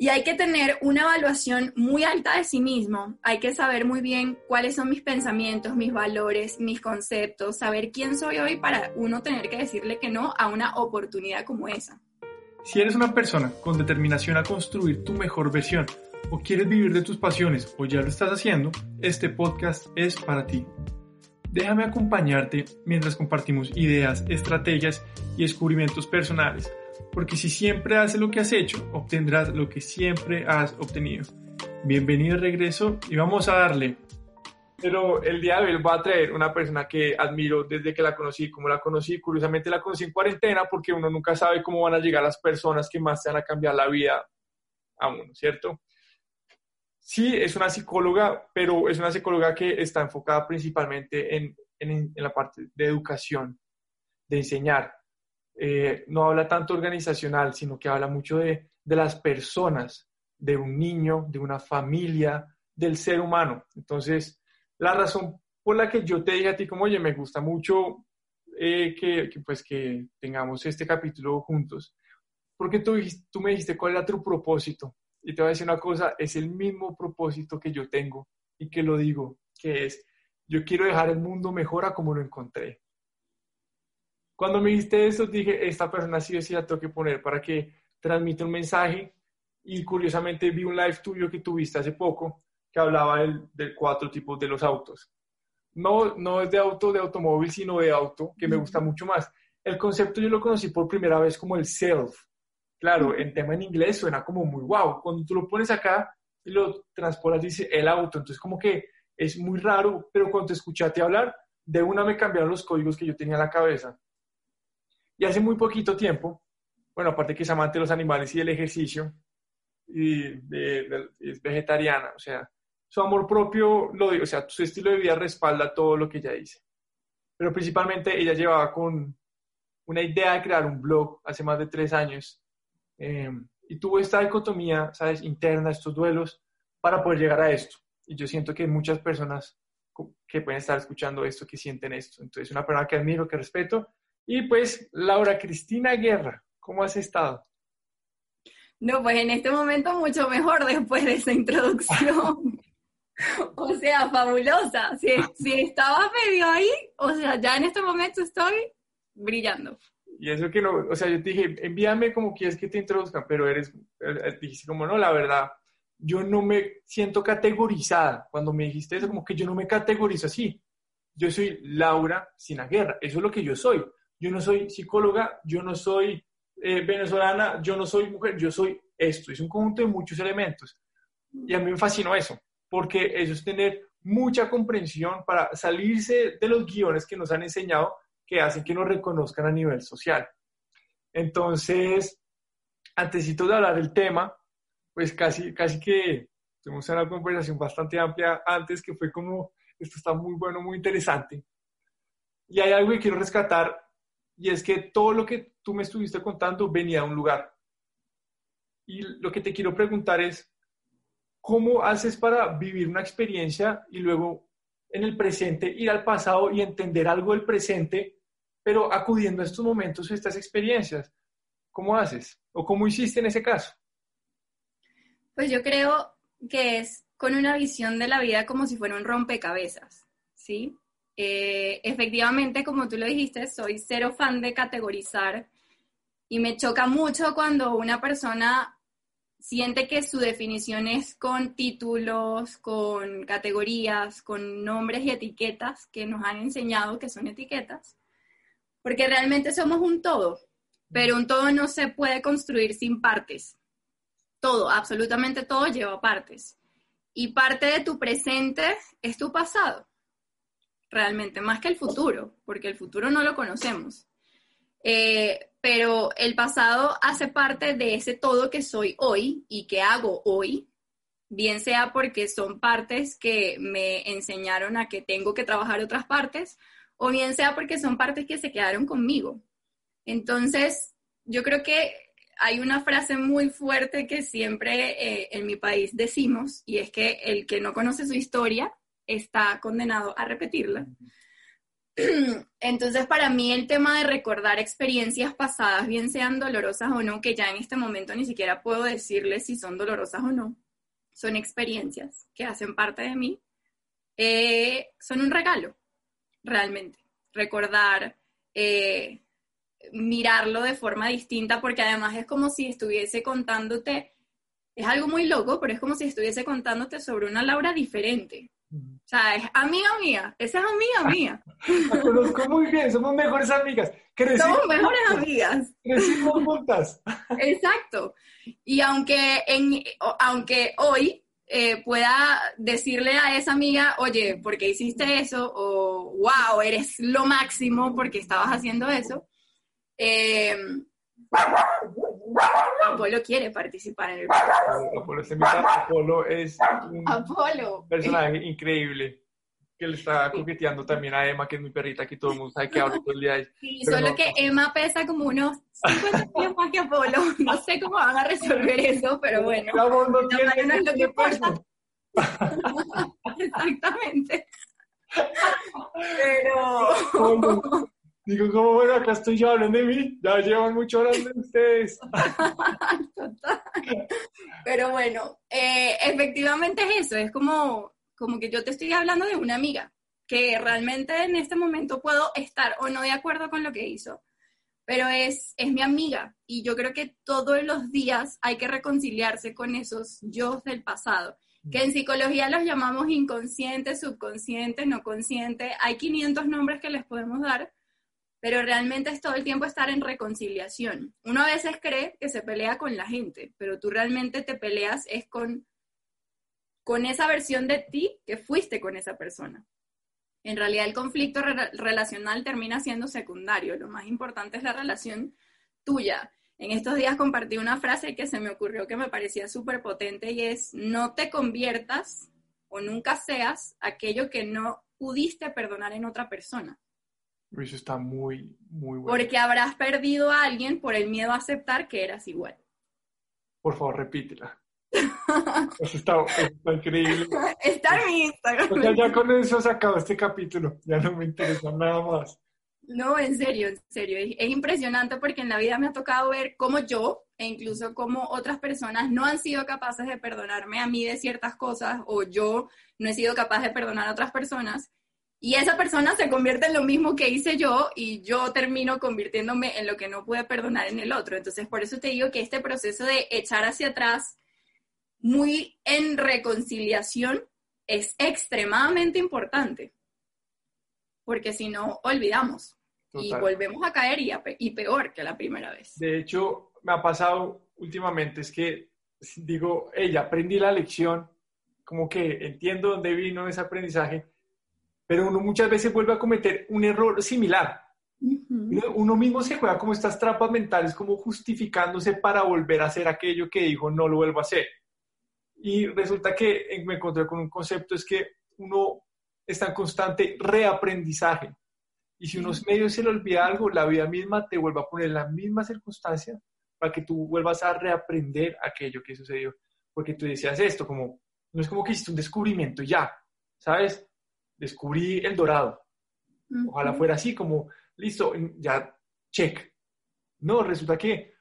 Y hay que tener una evaluación muy alta de sí mismo. Hay que saber muy bien cuáles son mis pensamientos, mis valores, mis conceptos, saber quién soy hoy para uno tener que decirle que no a una oportunidad como esa. Si eres una persona con determinación a construir tu mejor versión o quieres vivir de tus pasiones o ya lo estás haciendo, este podcast es para ti. Déjame acompañarte mientras compartimos ideas, estrategias y descubrimientos personales porque si siempre haces lo que has hecho, obtendrás lo que siempre has obtenido. Bienvenido de regreso y vamos a darle. Pero el día de hoy va a traer una persona que admiro desde que la conocí, como la conocí, curiosamente la conocí en cuarentena porque uno nunca sabe cómo van a llegar las personas que más te van a cambiar la vida a uno, ¿cierto? Sí, es una psicóloga, pero es una psicóloga que está enfocada principalmente en, la parte de educación, de enseñar, eh, no habla tanto organizacional, sino que habla mucho de, de las personas, de un niño, de una familia, del ser humano. Entonces, la razón por la que yo te dije a ti como, oye, me gusta mucho eh, que, pues que tengamos este capítulo juntos, porque tú, tú me dijiste cuál era tu propósito. Y te voy a decir una cosa, es el mismo propósito que yo tengo y que lo digo, que es, yo quiero dejar el mundo mejor a como lo encontré. Cuando me dijiste eso, dije, esta persona sí o sí la tengo que poner para que transmita un mensaje. Y curiosamente vi un live tuyo que tuviste hace poco que hablaba del, de cuatro tipos de los autos. No, no es de auto, de automóvil, sino de auto, que me gusta mucho más. El concepto yo lo conocí por primera vez como el self. Claro, en tema en inglés suena como muy wow. Cuando tú lo pones acá y lo transportas, dice el auto. Entonces, como que es muy raro, pero cuando te escuchaste hablar, de una me cambiaron los códigos que yo tenía en la cabeza. Y hace muy poquito tiempo, bueno, aparte que es amante de los animales y del ejercicio, y es vegetariana, o sea, su amor propio, lo, o sea, su estilo de vida respalda todo lo que ella dice. Pero principalmente ella llevaba con una idea de crear un blog hace más de tres años em, y tuvo esta dicotomía, ¿sabes?, interna, estos duelos, para poder llegar a esto. Y yo siento que muchas personas que pueden estar escuchando esto, que sienten esto. Entonces, una persona que admiro, que respeto y pues, Laura Cristina Guerra, ¿cómo has estado? No, pues en este momento mucho mejor después de esa introducción. o sea, fabulosa. Si, si estaba medio ahí, o sea, ya en este momento estoy brillando. Y eso que no, o sea, yo te dije, envíame como quieres que te introduzcan, pero eres, eh, dijiste como, no, la verdad, yo no me siento categorizada. Cuando me dijiste eso, como que yo no me categorizo así. Yo soy Laura Guerra, eso es lo que yo soy yo no soy psicóloga, yo no soy eh, venezolana, yo no soy mujer, yo soy esto. Es un conjunto de muchos elementos. Y a mí me fascinó eso, porque eso es tener mucha comprensión para salirse de los guiones que nos han enseñado que hacen que nos reconozcan a nivel social. Entonces, antes de hablar del tema, pues casi, casi que tuvimos una conversación bastante amplia antes que fue como, esto está muy bueno, muy interesante. Y hay algo que quiero rescatar y es que todo lo que tú me estuviste contando venía de un lugar. Y lo que te quiero preguntar es, ¿cómo haces para vivir una experiencia y luego en el presente ir al pasado y entender algo del presente, pero acudiendo a estos momentos, a estas experiencias? ¿Cómo haces? ¿O cómo hiciste en ese caso? Pues yo creo que es con una visión de la vida como si fuera un rompecabezas, ¿sí? Eh, efectivamente, como tú lo dijiste, soy cero fan de categorizar y me choca mucho cuando una persona siente que su definición es con títulos, con categorías, con nombres y etiquetas que nos han enseñado que son etiquetas, porque realmente somos un todo, pero un todo no se puede construir sin partes. Todo, absolutamente todo lleva partes. Y parte de tu presente es tu pasado realmente, más que el futuro, porque el futuro no lo conocemos. Eh, pero el pasado hace parte de ese todo que soy hoy y que hago hoy, bien sea porque son partes que me enseñaron a que tengo que trabajar otras partes, o bien sea porque son partes que se quedaron conmigo. Entonces, yo creo que hay una frase muy fuerte que siempre eh, en mi país decimos, y es que el que no conoce su historia está condenado a repetirla. Entonces, para mí el tema de recordar experiencias pasadas, bien sean dolorosas o no, que ya en este momento ni siquiera puedo decirles si son dolorosas o no, son experiencias que hacen parte de mí, eh, son un regalo, realmente. Recordar, eh, mirarlo de forma distinta, porque además es como si estuviese contándote, es algo muy loco, pero es como si estuviese contándote sobre una Laura diferente. O sea, es amiga mía, esa es amiga mía. La conozco muy bien, somos mejores amigas. somos mejores amigas. Crecimos juntas. Exacto. Y aunque, en, aunque hoy eh, pueda decirle a esa amiga, oye, ¿por qué hiciste eso? O, wow, eres lo máximo porque estabas haciendo eso. Eh, Apolo quiere participar en el Apolo, Apolo es un Apolo. personaje increíble que le está coqueteando también a Emma, que es mi perrita, que todo el mundo sabe que hablo todo el día. Sí, solo que Emma pesa como unos 50 kilos más que Apolo. No sé cómo van a resolver eso, pero bueno. No, no, tiene, no es lo que pasa. Exactamente. Pero... Digo, como bueno, acá estoy yo, hablando de mí, ya llevan mucho hablando de ustedes. Pero bueno, eh, efectivamente es eso, es como, como que yo te estoy hablando de una amiga, que realmente en este momento puedo estar o no de acuerdo con lo que hizo, pero es, es mi amiga. Y yo creo que todos los días hay que reconciliarse con esos yo del pasado, que en psicología los llamamos inconscientes, subconscientes, no conscientes, hay 500 nombres que les podemos dar pero realmente es todo el tiempo estar en reconciliación. Uno a veces cree que se pelea con la gente, pero tú realmente te peleas es con, con esa versión de ti que fuiste con esa persona. En realidad el conflicto relacional termina siendo secundario, lo más importante es la relación tuya. En estos días compartí una frase que se me ocurrió que me parecía súper potente y es, no te conviertas o nunca seas aquello que no pudiste perdonar en otra persona. Eso está muy, muy bueno. Porque habrás perdido a alguien por el miedo a aceptar que eras igual. Por favor, repítela. eso está, increíble. Está en mi Instagram. ya con eso se acabó este capítulo. Ya no me interesa nada más. No, en serio, en serio. Es impresionante porque en la vida me ha tocado ver cómo yo e incluso cómo otras personas no han sido capaces de perdonarme a mí de ciertas cosas o yo no he sido capaz de perdonar a otras personas y esa persona se convierte en lo mismo que hice yo y yo termino convirtiéndome en lo que no pude perdonar en el otro. Entonces, por eso te digo que este proceso de echar hacia atrás, muy en reconciliación, es extremadamente importante. Porque si no, olvidamos y volvemos a caer y, y peor que la primera vez. De hecho, me ha pasado últimamente, es que digo, ella, aprendí la lección, como que entiendo dónde vino ese aprendizaje pero uno muchas veces vuelve a cometer un error similar. uno, mismo se juega como estas trampas mentales, como justificándose para volver a hacer aquello que dijo no lo vuelvo a hacer. Y resulta que me encontré con un concepto, es que uno está en constante reaprendizaje. Y si uno medio se le olvida algo, la vida misma te vuelve a poner la misma circunstancia para que tú vuelvas a reaprender aquello que sucedió. Porque tú decías esto, como, no es como que hiciste un descubrimiento ya, ¿sabes? Descubrí el dorado. Ojalá fuera así, como, listo, ya, check. No, resulta que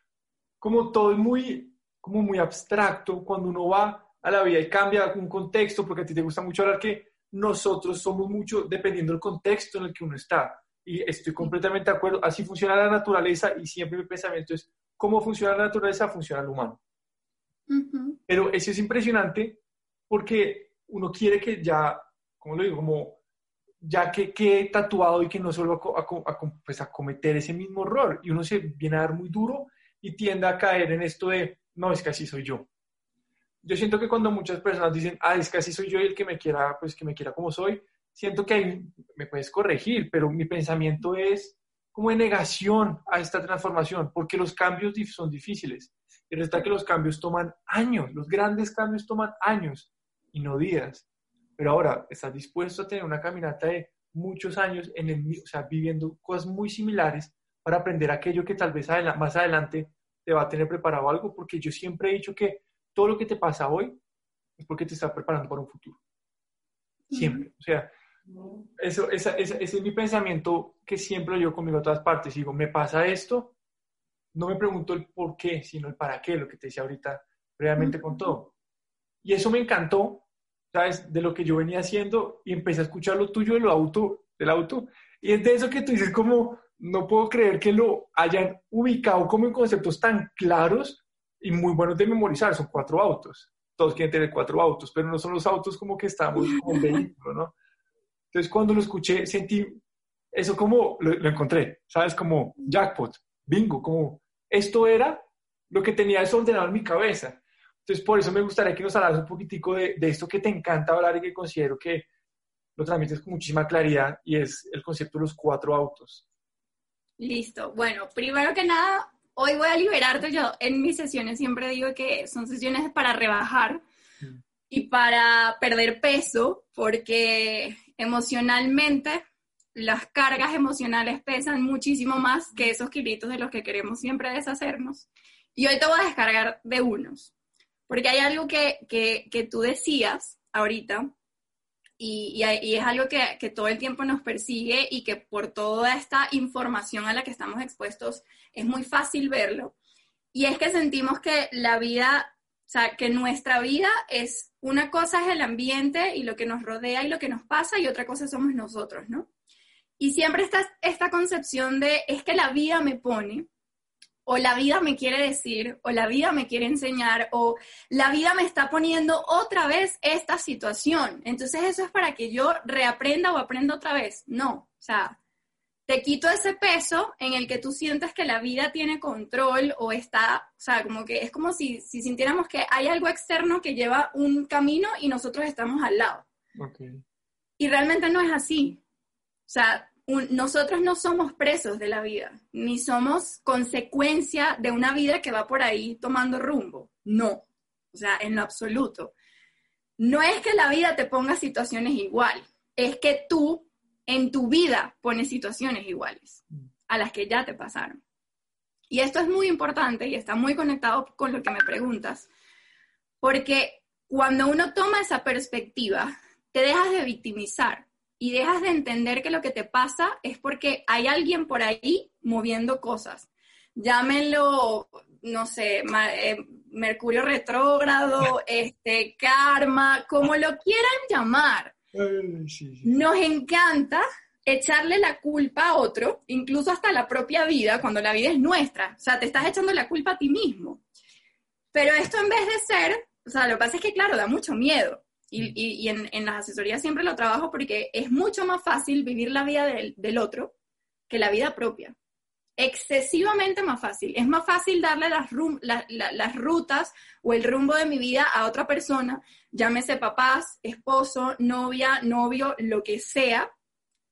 como todo es muy, como muy abstracto, cuando uno va a la vida y cambia un contexto, porque a ti te gusta mucho hablar que nosotros somos mucho dependiendo del contexto en el que uno está. Y estoy completamente de acuerdo, así funciona la naturaleza y siempre mi pensamiento es, ¿cómo funciona la naturaleza? Funciona el humano. Pero eso es impresionante porque uno quiere que ya como lo digo? Como ya que he tatuado y que no se vuelva a, pues, a, cometer ese mismo error. Y uno se viene a dar muy duro y tiende a caer en esto de, no, es que así soy yo. Yo siento que cuando muchas personas dicen, ah, es que así soy yo y el que me quiera, pues que me quiera como soy, siento que ahí me puedes corregir, pero mi pensamiento es como de negación a esta transformación, porque los cambios son difíciles. Y resulta que los cambios toman años, los grandes cambios toman años y no días. Pero ahora, ¿estás dispuesto a tener una caminata de muchos años en el, o sea, viviendo cosas muy similares para aprender aquello que tal vez más adelante te va a tener preparado algo? Porque yo siempre he dicho que todo lo que te pasa hoy es porque te está preparando para un futuro. Siempre. O sea, eso, esa, ese es mi pensamiento que siempre lo llevo conmigo a todas partes. Digo, me pasa esto, no me pregunto el por qué, sino el para qué, lo que te decía ahorita previamente con todo. Y eso me encantó, De lo que yo venía haciendo y empecé a escuchar lo tuyo del auto, del auto. Y es de eso que tú dices como, no puedo creer que lo hayan ubicado como en conceptos tan claros y muy buenos de memorizar. Son cuatro autos. Todos quieren tener cuatro autos, pero no son los autos como que estamos como un vehículo, ¿no? Entonces cuando lo escuché sentí eso como lo, lo encontré, ¿sabes? Como jackpot, bingo, como esto era lo que tenía desordenado en mi cabeza. Entonces, por eso me gustaría que nos hablaras un poquitico de, esto que te encanta hablar y que considero que lo transmites con muchísima claridad y es el concepto de los cuatro autos. Listo. Bueno, primero que nada, hoy voy a liberarte. Yo en mis sesiones siempre digo que son sesiones para rebajar mm. y para perder peso, porque emocionalmente las cargas emocionales pesan muchísimo más que esos kilitos de los que queremos siempre deshacernos. Y hoy te voy a descargar de unos, porque hay algo que, que, tú decías ahorita, y, y, es algo que, que, todo el tiempo nos persigue y que por toda esta información a la que estamos expuestos es muy fácil verlo. Y es que sentimos que la vida, o sea, que nuestra vida es una cosa es el ambiente y lo que nos rodea y lo que nos pasa y otra cosa somos nosotros, ¿no? Y siempre está esta concepción de es que la vida me pone, o la vida me quiere decir, o la vida me quiere enseñar, o la vida me está poniendo otra vez esta situación. Entonces eso es para que yo reaprenda o aprenda otra vez. No, o sea, te quito ese peso en el que tú sientes que la vida tiene control o está, o sea, como que es como si, si sintiéramos que hay algo externo que lleva un camino y nosotros estamos al lado. Y realmente no es así. O sea, nosotros no somos presos de la vida, ni somos consecuencia de una vida que va por ahí tomando rumbo. No, o sea, en lo absoluto. No es que la vida te ponga situaciones igual, es que tú en tu vida pones situaciones iguales a las que ya te pasaron. Y esto es muy importante y está muy conectado con lo que me preguntas, porque cuando uno toma esa perspectiva, te dejas de victimizar y dejas de entender que lo que te pasa es porque hay alguien por ahí moviendo cosas. Llámenlo, no sé, eh, Mercurio retrógrado, este, karma, como lo quieran llamar. Nos encanta echarle la culpa a otro, incluso hasta la propia vida, cuando la vida es nuestra. O sea, te estás echando la culpa a ti mismo. Pero esto en vez de ser, o sea, lo que pasa es que, claro, da mucho miedo. Y, en, en, las asesorías siempre lo trabajo porque es mucho más fácil vivir la vida del, otro que la vida propia. Excesivamente más fácil. Es más fácil darle las, las rutas o el rumbo de mi vida a otra persona, llámese papás, esposo, novia, novio, lo que sea,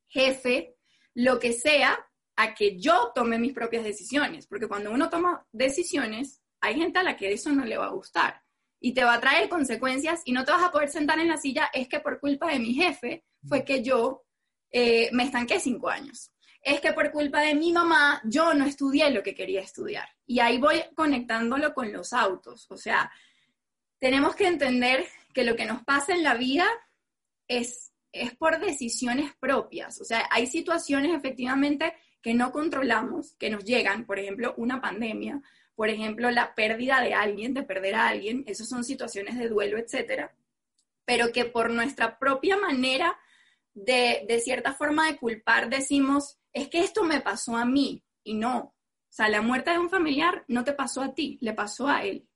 jefe, lo que sea, a que yo tome mis propias decisiones. Porque cuando uno toma decisiones, hay gente a la que eso no le va a gustar y te va a traer consecuencias y no te vas a poder sentar en la silla, es que por culpa de mi jefe fue que yo eh, me estanqué cinco años. Es que por culpa de mi mamá yo no estudié lo que quería estudiar. Y ahí voy conectándolo con los autos. O sea, tenemos que entender que lo que nos pasa en la vida es, es por decisiones propias. O sea, hay situaciones efectivamente que no controlamos, que nos llegan, por ejemplo, una pandemia, por ejemplo, la pérdida de alguien, de perder a alguien, esas son situaciones de duelo, etcétera, pero que por nuestra propia manera de, de cierta forma de culpar decimos, es que esto me pasó a mí, y no. O sea, la muerte de un familiar no te pasó a ti, le pasó a él.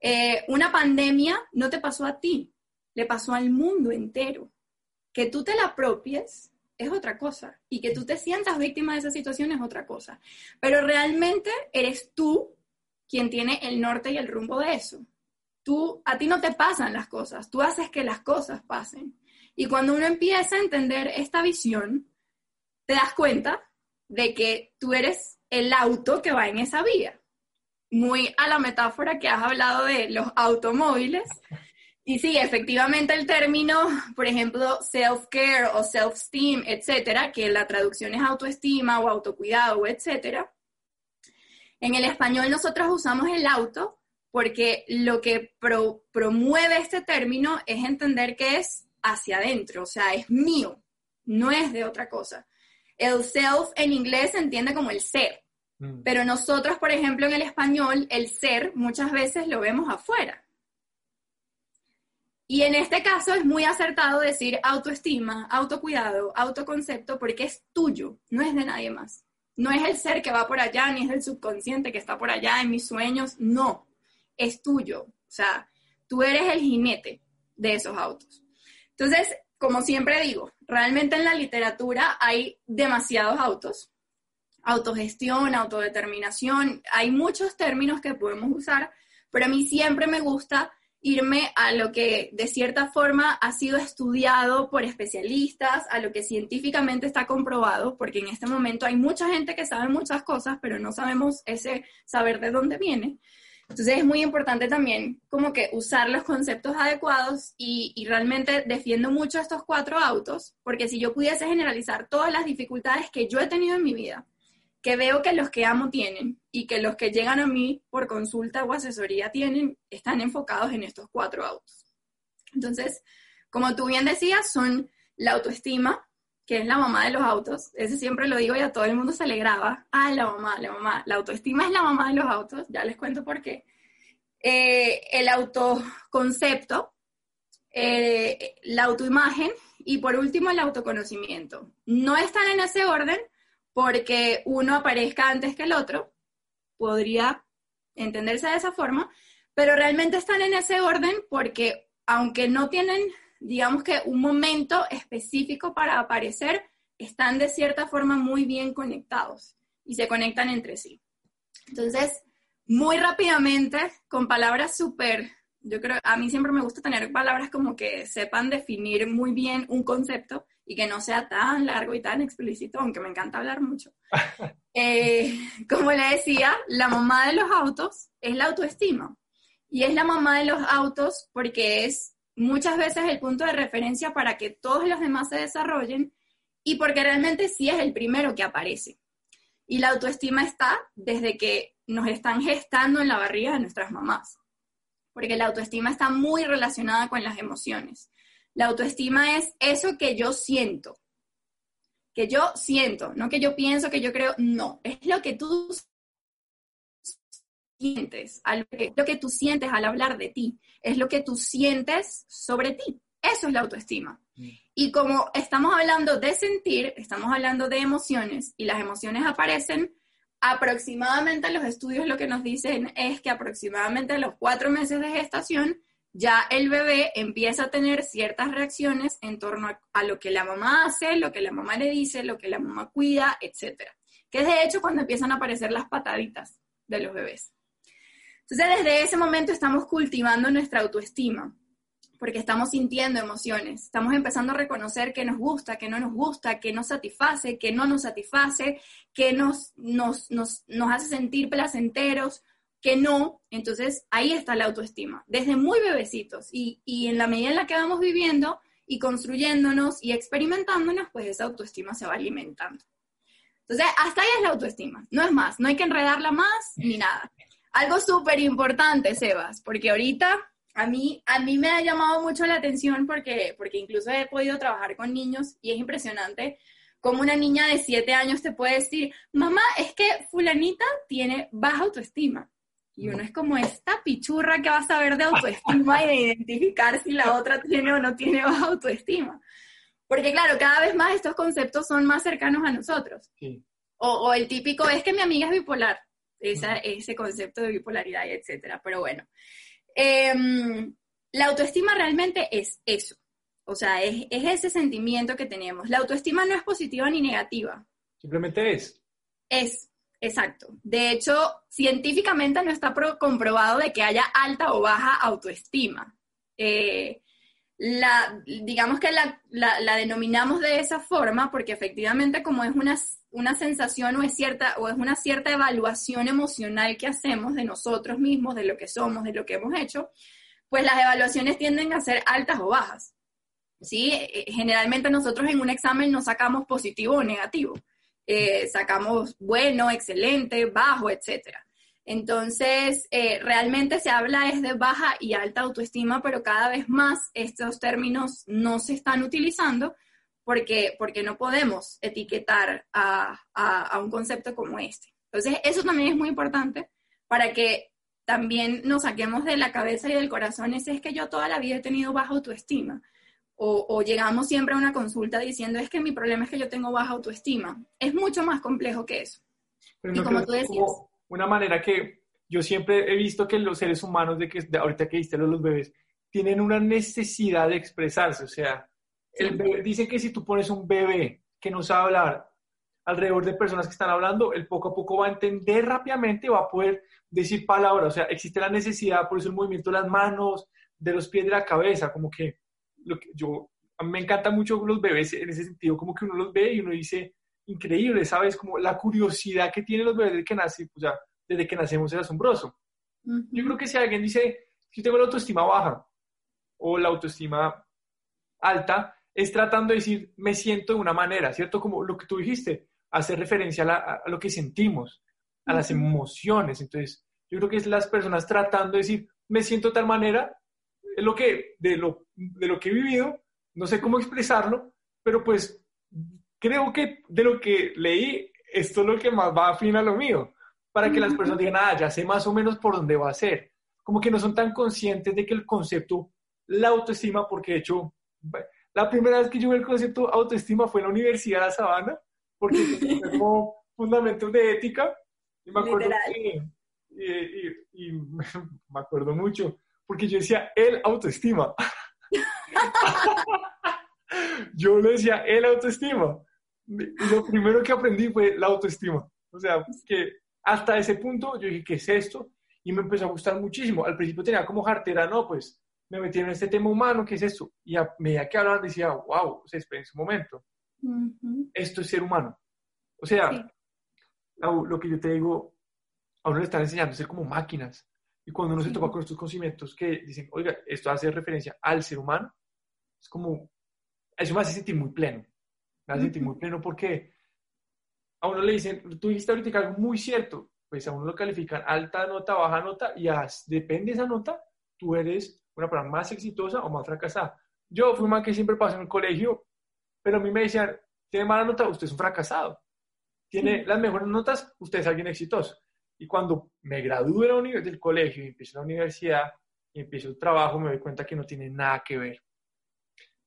Eh, una pandemia no te pasó a ti, le pasó al mundo entero. Que tú te la apropies es otra cosa. Y que tú te sientas víctima de esa situación es otra cosa. Pero realmente eres tú quien tiene el norte y el rumbo de eso. Tú, a ti no te pasan las cosas, tú haces que las cosas pasen. Y cuando uno empieza a entender esta visión, te das cuenta de que tú eres el auto que va en esa vía. Muy a la metáfora que has hablado de los automóviles. Y sí, efectivamente el término, por ejemplo, self-care o self-esteem, etcétera, que la traducción es autoestima o autocuidado, etcétera. En el español nosotros usamos el auto porque lo que promueve este término es entender que es hacia adentro, o sea, es mío, no es de otra cosa. El self en inglés se entiende como el ser, mm. pero nosotros, por ejemplo, en el español, el ser muchas veces lo vemos afuera. Y en este caso es muy acertado decir autoestima, autocuidado, autoconcepto, porque es tuyo, no es de nadie más. No es el ser que va por allá, ni es el subconsciente que está por allá en mis sueños, no, es tuyo. O sea, tú eres el jinete de esos autos. Entonces, como siempre digo, realmente en la literatura hay demasiados autos. Autogestión, autodeterminación, hay muchos términos que podemos usar, pero a mí siempre me gusta irme a lo que de cierta forma ha sido estudiado por especialistas, a lo que científicamente está comprobado, porque en este momento hay mucha gente que sabe muchas cosas, pero no sabemos ese saber de dónde viene. Entonces es muy importante también como que usar los conceptos adecuados y, y, realmente defiendo mucho estos cuatro autos, porque si yo pudiese generalizar todas las dificultades que yo he tenido en mi vida, que veo que los que amo tienen y que los que llegan a mí por consulta o asesoría tienen, están enfocados en estos cuatro autos. Entonces, como tú bien decías, son la autoestima, que es la mamá de los autos. Ese siempre lo digo y a todo el mundo se le graba. Ah, la mamá, la mamá. La autoestima es la mamá de los autos, ya les cuento por qué. Eh, el autoconcepto, eh, la autoimagen y por último el autoconocimiento. No están en ese orden, porque uno aparezca antes que el otro, podría entenderse de esa forma, pero realmente están en ese orden porque aunque no tienen, digamos que un momento específico para aparecer, están de cierta forma muy bien conectados y se conectan entre sí. Entonces, muy rápidamente, con palabras súper, yo creo, a mí siempre me gusta tener palabras como que sepan definir muy bien un concepto y que no sea tan largo y tan explícito, aunque me encanta hablar mucho. Eh, como le decía, la mamá de los autos es la autoestima. Y es la mamá de los autos porque es muchas veces el punto de referencia para que todos los demás se desarrollen y porque realmente sí es el primero que aparece. Y la autoestima está desde que nos están gestando en la barriga de nuestras mamás, porque la autoestima está muy relacionada con las emociones. La autoestima es eso que yo siento, que yo siento, no que yo pienso, que yo creo, no, es lo que tú sientes, lo que tú sientes al hablar de ti, es lo que tú sientes sobre ti. Eso es la autoestima. Mm. Y como estamos hablando de sentir, estamos hablando de emociones y las emociones aparecen aproximadamente, los estudios lo que nos dicen es que aproximadamente a los cuatro meses de gestación ya el bebé empieza a tener ciertas reacciones en torno a, lo que la mamá hace, lo que la mamá le dice, lo que la mamá cuida, etc. Que es de hecho cuando empiezan a aparecer las pataditas de los bebés. Entonces desde ese momento estamos cultivando nuestra autoestima, porque estamos sintiendo emociones, estamos empezando a reconocer qué nos gusta, qué no nos gusta, qué nos satisface, qué no nos satisface, qué nos, nos, nos, nos hace sentir placenteros, que no, entonces ahí está la autoestima, desde muy bebecitos y, y en la medida en la que vamos viviendo y construyéndonos y experimentándonos, pues esa autoestima se va alimentando. Entonces, hasta ahí es la autoestima, no es más, no hay que enredarla más ni nada. Algo súper importante, Sebas, porque ahorita a mí, a mí me ha llamado mucho la atención porque, porque incluso he podido trabajar con niños y es impresionante cómo una niña de 7 años te puede decir, mamá, es que fulanita tiene baja autoestima. Y uno es como esta pichurra que va a saber de autoestima y de identificar si la otra tiene o no tiene baja autoestima. Porque claro, cada vez más estos conceptos son más cercanos a nosotros. O, el típico es que mi amiga es bipolar, ese concepto de bipolaridad, etcétera. Pero bueno, em, la autoestima realmente es eso. O sea, es, es ese sentimiento que tenemos. La autoestima no es positiva ni negativa. Simplemente es. Es. Exacto. De hecho, científicamente no está comprobado de que haya alta o baja autoestima. Eh, la, digamos que la, denominamos de esa forma porque efectivamente como es una, una sensación o es, cierta, o es una cierta evaluación emocional que hacemos de nosotros mismos, de lo que somos, de lo que hemos hecho, pues las evaluaciones tienden a ser altas o bajas. ¿sí? Eh, generalmente nosotros en un examen no sacamos positivo o negativo, eh, sacamos bueno, excelente, bajo, etcétera. Entonces, eh, realmente se habla es de baja y alta autoestima, pero cada vez más estos términos no se están utilizando porque, porque no podemos etiquetar a, a, un concepto como este. Entonces, eso también es muy importante para que también nos saquemos de la cabeza y del corazón ese es que yo toda la vida he tenido baja autoestima. O, o, llegamos siempre a una consulta diciendo es que mi problema es que yo tengo baja autoestima. Es mucho más complejo que eso. y como tú decías, una manera que yo siempre he visto que los seres humanos, de que ahorita que viste los bebés, tienen una necesidad de expresarse. O sea, el bebé, dice que si tú pones un bebé que no sabe hablar alrededor de personas que están hablando, él poco a poco va a entender rápidamente, va a poder decir palabras. O sea, existe la necesidad, por eso el movimiento de las manos, de los pies, de la cabeza, como que, lo que yo, a mí me encanta mucho los bebés en ese sentido, como que uno los ve y uno dice, increíble, ¿sabes? Como la curiosidad que tienen los bebés desde que nacen, o sea, desde que nacemos es asombroso. Yo creo que si alguien dice, si tengo la autoestima baja o la autoestima alta, es tratando de decir, me siento de una manera, ¿cierto? Como lo que tú dijiste, hacer referencia a, lo que sentimos, a las emociones. Entonces, yo creo que es las personas tratando de decir, me siento de tal manera, es lo que, de lo, de lo que he vivido, no sé cómo expresarlo, pero pues creo que de lo que leí, esto es lo que más va afín a lo mío, para que las personas digan, ah, ya sé más o menos por dónde va a ser. Como que no son tan conscientes de que el concepto, la autoestima, porque de hecho, la primera vez que yo vi el concepto autoestima fue en la Universidad de La Sabana, porque tengo fundamentos de ética, y me acuerdo, y, me acuerdo mucho, porque yo decía, el autoestima. yo le decía, el autoestima. Y lo primero que aprendí fue la autoestima. O sea, que hasta ese punto yo dije, ¿qué es esto? Y me empezó a gustar muchísimo. Al principio tenía como jartera, no, pues me metí en este tema humano, ¿qué es esto? Y a medida que hablaban decía, wow, se espera en su momento. Esto es ser humano. O sea, lo que yo te digo, a uno le están enseñando a ser como máquinas. Y cuando uno se topa con estos conocimientos que dicen, oiga, esto hace referencia al ser humano, es como, eso me hace sentir muy pleno me hace sentir muy pleno porque a uno le dicen, tú dijiste ahorita algo muy cierto, pues a uno lo califican alta nota, baja nota, y depende de esa nota, tú eres una persona más exitosa o más fracasada. Yo fui un man que siempre pasó en el colegio, pero a mí me decían, tiene mala nota, usted es un fracasado. Tiene las mejores notas, usted es alguien exitoso. Y cuando me gradué del colegio y empiezo la universidad y empiezo el trabajo, me doy cuenta que no tiene nada que ver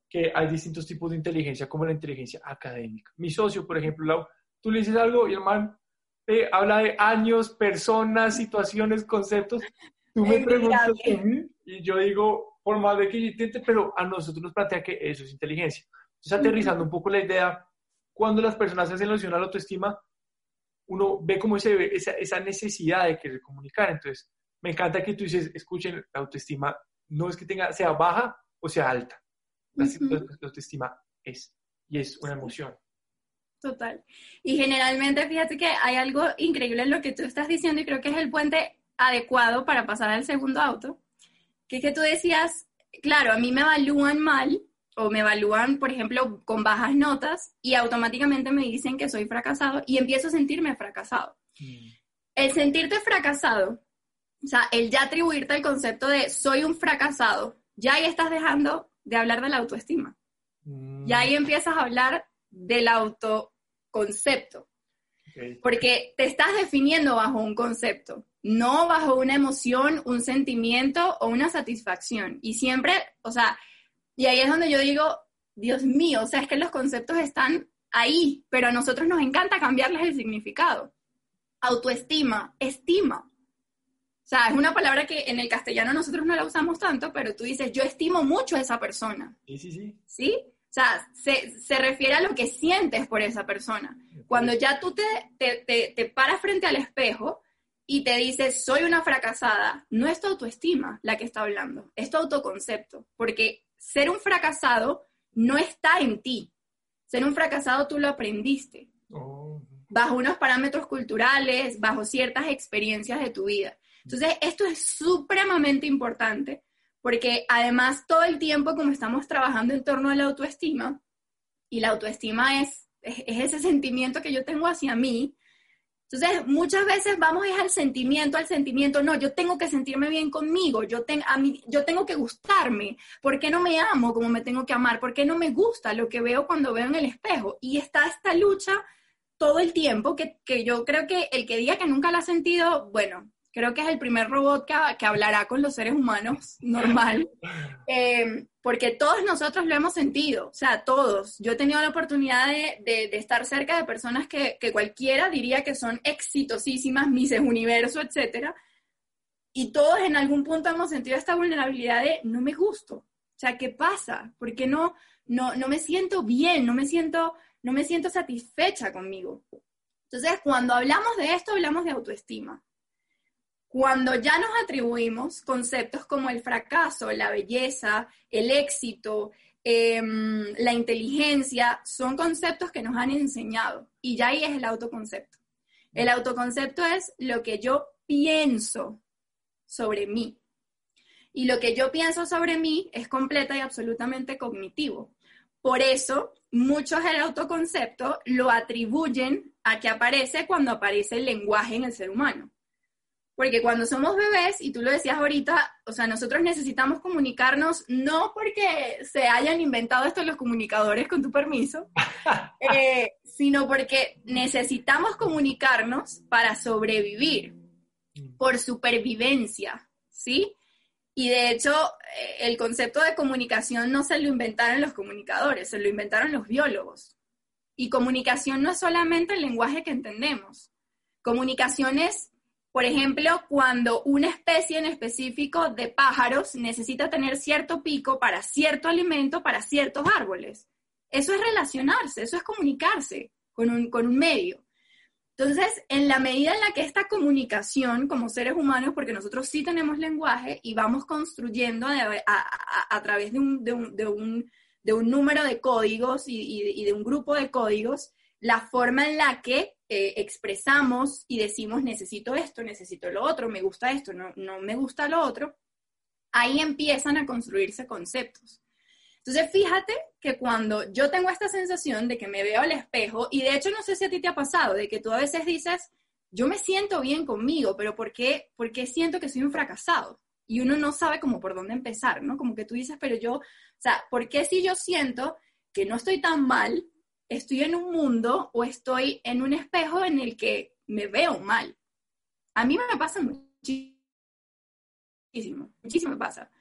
que hay distintos tipos de inteligencia, como la inteligencia académica. Mi socio, por ejemplo, tú le dices algo y el man eh, habla de años, personas, situaciones, conceptos. Tú me preguntas a mí y yo digo, por más de que yo intente, pero a nosotros nos plantea que eso es inteligencia. Entonces, aterrizando un poco la idea, cuando las personas hacen alusión a la autoestima, uno ve cómo se ve esa, esa necesidad de querer comunicar. Entonces, me encanta que tú dices, escuchen, la autoestima no es que tenga, sea baja o sea alta la, autoestima es, y es una emoción. Total. Y generalmente, fíjate que hay algo increíble en lo que tú estás diciendo y creo que es el puente adecuado para pasar al segundo auto, que es que tú decías, claro, a mí me evalúan mal o me evalúan, por ejemplo, con bajas notas y automáticamente me dicen que soy fracasado y empiezo a sentirme fracasado. Mm. El sentirte fracasado, o sea, el ya atribuirte el concepto de soy un fracasado, ya ahí estás dejando de hablar de la autoestima. Y ahí mm. empiezas a hablar del autoconcepto. Porque te estás definiendo bajo un concepto, no bajo una emoción, un sentimiento o una satisfacción. Y siempre, o sea, y ahí es donde yo digo, Dios mío, o sea, es que los conceptos están ahí, pero a nosotros nos encanta cambiarles el significado. Autoestima, estima. O sea, es una palabra que en el castellano nosotros no la usamos tanto, pero tú dices, yo estimo mucho a esa persona. Sí, sí, sí. ¿Sí? O sea, se, se refiere a lo que sientes por esa persona. Cuando ya tú te, te, te, paras frente al espejo y te dices, soy una fracasada, no es tu autoestima la que está hablando, es tu autoconcepto, porque ser un fracasado no está en ti. Ser un fracasado tú lo aprendiste. Oh. Bajo unos parámetros culturales, bajo ciertas experiencias de tu vida. Entonces, esto es supremamente importante porque además todo el tiempo como estamos trabajando en torno a la autoestima, y la autoestima es, es, ese sentimiento que yo tengo hacia mí, entonces, muchas veces vamos es al sentimiento, al sentimiento, no, yo tengo que sentirme bien conmigo, yo, a mí, yo tengo que gustarme, ¿por qué no me amo como me tengo que amar? ¿Por qué no me gusta lo que veo cuando veo en el espejo? Y está esta lucha todo el tiempo que, que yo creo que el que diga que nunca la ha sentido, bueno, creo que es el primer robot que, que hablará con los seres humanos normal, eh, porque todos nosotros lo hemos sentido, o sea, todos. Yo he tenido la oportunidad de, de, estar cerca de personas que, que, cualquiera diría que son exitosísimas, Mises Universo, etc. Y todos en algún punto hemos sentido esta vulnerabilidad de no me gusto. O sea, ¿qué pasa? ¿Por qué no, no, no me siento bien? No me siento, no me siento satisfecha conmigo. Entonces, cuando hablamos de esto, hablamos de autoestima. Cuando ya nos atribuimos conceptos como el fracaso, la belleza, el éxito, em, la inteligencia, son conceptos que nos han enseñado y ya ahí es el autoconcepto. El autoconcepto es lo que yo pienso sobre mí. Y lo que yo pienso sobre mí es completa y absolutamente cognitivo. Por eso, muchos del autoconcepto lo atribuyen a que aparece cuando aparece el lenguaje en el ser humano. Porque cuando somos bebés, y tú lo decías ahorita, o sea, nosotros necesitamos comunicarnos no porque se hayan inventado esto los comunicadores, con tu permiso, eh, sino porque necesitamos comunicarnos para sobrevivir, por supervivencia, ¿sí? Y de hecho, eh, el concepto de comunicación no se lo inventaron los comunicadores, se lo inventaron los biólogos. Y comunicación no es solamente el lenguaje que entendemos. Comunicación es por ejemplo, cuando una especie en específico de pájaros necesita tener cierto pico para cierto alimento, para ciertos árboles. Eso es relacionarse, eso es comunicarse con un, con un medio. Entonces, en la medida en la que esta comunicación como seres humanos, porque nosotros sí tenemos lenguaje y vamos construyendo a, través de un, de, un, de, un, de un, número de códigos y, y de un grupo de códigos, la forma en la que eh, expresamos y decimos necesito esto, necesito lo otro, me gusta esto, no, no me gusta lo otro, ahí empiezan a construirse conceptos. Entonces, fíjate que cuando yo tengo esta sensación de que me veo al espejo, y de hecho no sé si a ti te ha pasado, de que tú a veces dices, yo me siento bien conmigo, pero ¿por qué, por qué siento que soy un fracasado? Y uno no sabe cómo por dónde empezar, ¿no? Como que tú dices, pero yo, o sea, ¿por qué si yo siento que no estoy tan mal, estoy en un mundo o estoy en un espejo en el que me veo mal. A mí me pasa muchísimo, muchísimo me pasa.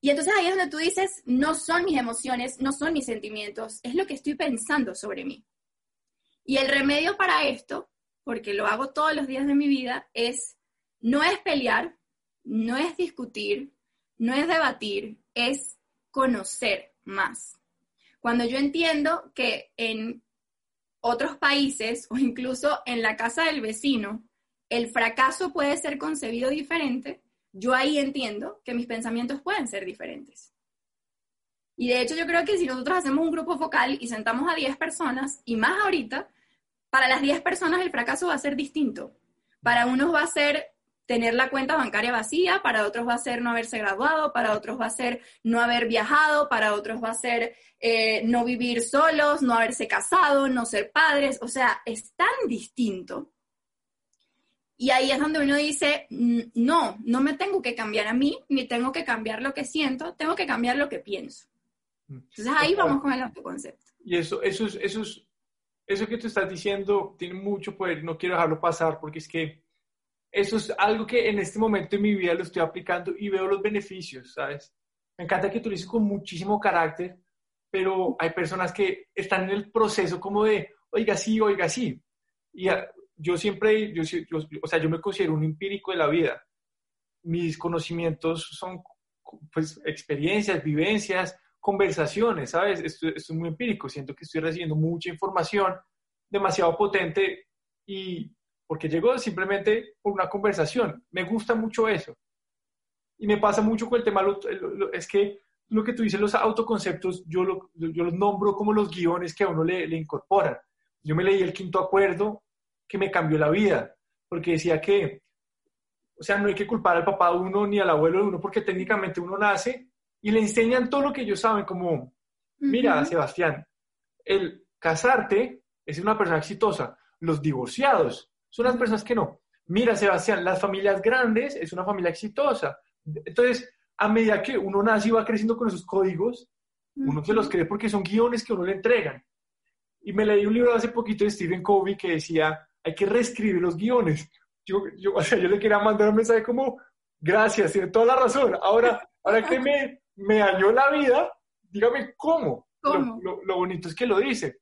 Y entonces ahí es donde tú dices, no son mis emociones, no son mis sentimientos, es lo que estoy pensando sobre mí. Y el remedio para esto, porque lo hago todos los días de mi vida, es no es pelear, no es discutir, no es debatir, es conocer más. Cuando yo entiendo que en otros países o incluso en la casa del vecino, el fracaso puede ser concebido diferente, yo ahí entiendo que mis pensamientos pueden ser diferentes. Y de hecho yo creo que si nosotros hacemos un grupo focal y sentamos a 10 personas, y más ahorita, para las 10 personas el fracaso va a ser distinto. Para unos va a ser tener la cuenta bancaria vacía, para otros va a ser no haberse graduado, para otros va a ser no haber viajado, para otros va a ser eh, no vivir solos, no haberse casado, no ser padres, o sea, es tan distinto. Y ahí es donde uno dice, no, no me tengo que cambiar a mí, ni tengo que cambiar lo que siento, tengo que cambiar lo que pienso. Mm. Entonces ahí vamos con el autoconcepto. Y eso, eso, eso, eso que tú estás diciendo tiene mucho poder, no quiero dejarlo pasar porque es que eso es algo que en este momento de mi vida lo estoy aplicando y veo los beneficios, ¿sabes? Me encanta que tú lo dices con muchísimo carácter, pero hay personas que están en el proceso como de, oiga, sí, oiga, sí. Y yo siempre, yo, o sea, yo me considero un empírico de la vida. Mis conocimientos son, pues, experiencias, vivencias, conversaciones, ¿sabes? Esto, esto es muy empírico. Siento que estoy recibiendo mucha información demasiado potente y porque llegó simplemente por una conversación. Me gusta mucho eso. Y me pasa mucho con el tema, es que lo que tú dices, los autoconceptos, yo, lo, yo los nombro como los guiones que a uno le, le incorporan. Yo me leí el quinto acuerdo que me cambió la vida, porque decía que, o sea, no hay que culpar al papá de uno ni al abuelo de uno, porque técnicamente uno nace y le enseñan todo lo que ellos saben, como, mira, Sebastián, el casarte es una persona exitosa, los divorciados son las personas que no. Mira, Sebastián, las familias grandes es una familia exitosa. Entonces, a medida que uno nace y va creciendo con esos códigos, uno se los cree porque son guiones que uno le entregan. Y me leí un libro hace poquito de Stephen Covey que decía, hay que reescribir los guiones. Yo, yo, o sea, yo le quería mandar un mensaje como, gracias, tiene toda la razón. Ahora, ahora que me, me dañó la vida, dígame cómo. Lo, lo, bonito es que lo dice.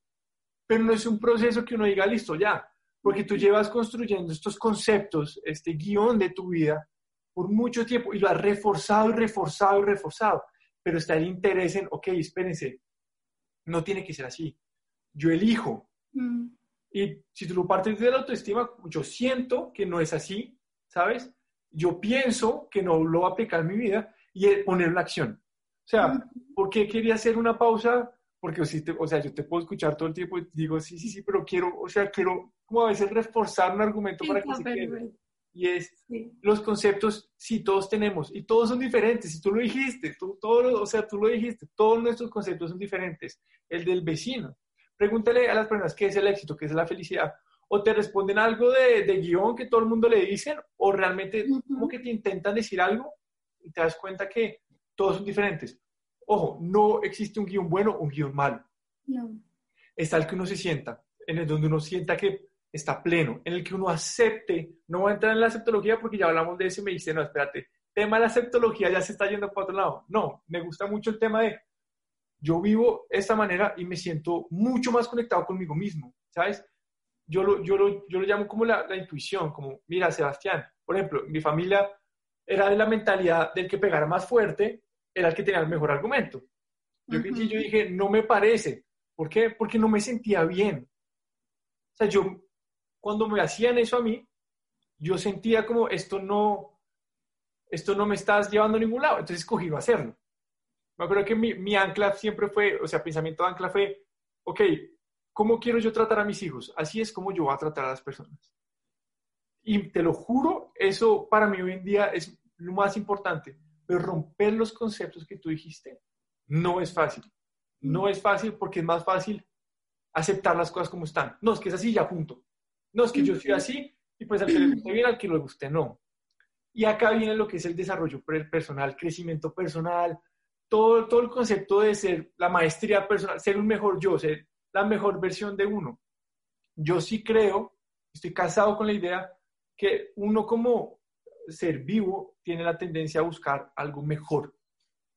Pero no es un proceso que uno diga, listo, ya. Porque tú llevas construyendo estos conceptos, este guion de tu vida, por mucho tiempo y lo has reforzado y reforzado y reforzado. Pero está el interés en, ok, espérense, no tiene que ser así. Yo elijo. Mm. Y si tú lo partes de la autoestima, yo siento que no es así, ¿sabes? Yo pienso que no lo voy a aplicar en mi vida y poner la acción. O sea, mm. ¿por qué quería hacer una pausa? Porque o sea, yo te puedo escuchar todo el tiempo y digo, sí, sí, sí, pero quiero, o sea, quiero como a veces reforzar un argumento para que se quede y es los conceptos, sí, todos tenemos, y todos son diferentes, y tú lo dijiste, tú, todo, o sea, tú lo dijiste, todos nuestros conceptos son diferentes. El del vecino. Pregúntale a las personas qué es el éxito, qué es la felicidad, o te responden algo de, de guion que todo el mundo le dicen, o realmente como que te intentan decir algo y te das cuenta que todos son diferentes. Ojo, no existe un guion bueno o un guion malo. No. Está el que uno se sienta, en el donde uno sienta que está pleno, en el que uno acepte, no voy a entrar en la aceptología porque ya hablamos de eso y me dice, no, espérate, tema de la aceptología ya se está yendo para otro lado. No, me gusta mucho el tema de yo vivo esta manera y me siento mucho más conectado conmigo mismo, ¿sabes? Yo lo, yo lo, yo lo llamo como la, la, intuición, como, mira, Sebastián, por ejemplo, mi familia era de la mentalidad del que pegara más fuerte, era el que tenía el mejor argumento. Yo, yo dije, no me parece. ¿Por qué? Porque no me sentía bien. O sea, yo cuando me hacían eso a mí, yo sentía como esto no, esto no me estás llevando a ningún lado, entonces escogí no hacerlo. Me acuerdo que mi, mi ancla siempre fue, o sea, pensamiento de ancla fue, ok, ¿cómo quiero yo tratar a mis hijos? Así es como yo voy a tratar a las personas. Y te lo juro, eso para mí hoy en día es lo más importante. Pero romper los conceptos que tú dijiste no es fácil. No es fácil porque es más fácil aceptar las cosas como están. No, es que es así ya, punto. No, es que yo soy así y pues al que le guste bien, al que le guste no. Y acá viene lo que es el desarrollo personal, crecimiento personal, todo, todo el concepto de ser la maestría personal, ser un mejor yo, ser la mejor versión de uno. Yo sí creo, estoy casado con la idea que uno como ser vivo tiene la tendencia a buscar algo mejor.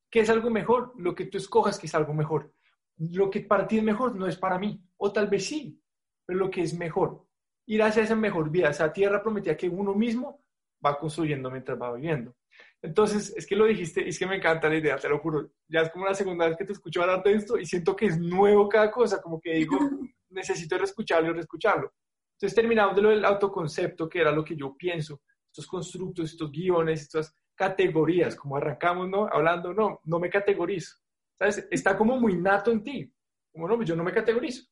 ¿Qué es algo mejor? Lo que tú escojas que es algo mejor. Lo que para ti es mejor no es para mí, o tal vez sí, pero lo que es mejor ir hacia esa mejor vida, esa tierra prometida que uno mismo va construyendo mientras va viviendo. Entonces, es que lo dijiste, es que me encanta la idea, te lo juro. Ya es como la segunda vez que te escucho hablar de esto y siento que es nuevo cada cosa, como que digo, necesito reescucharlo y reescucharlo. Entonces, terminamos de lo del autoconcepto, que era lo que yo pienso, estos constructos, estos guiones, estas categorías, como arrancamos, ¿no? Hablando, no, no me categorizo. ¿Sabes? Está como muy nato en ti. Como no, yo no me categorizo.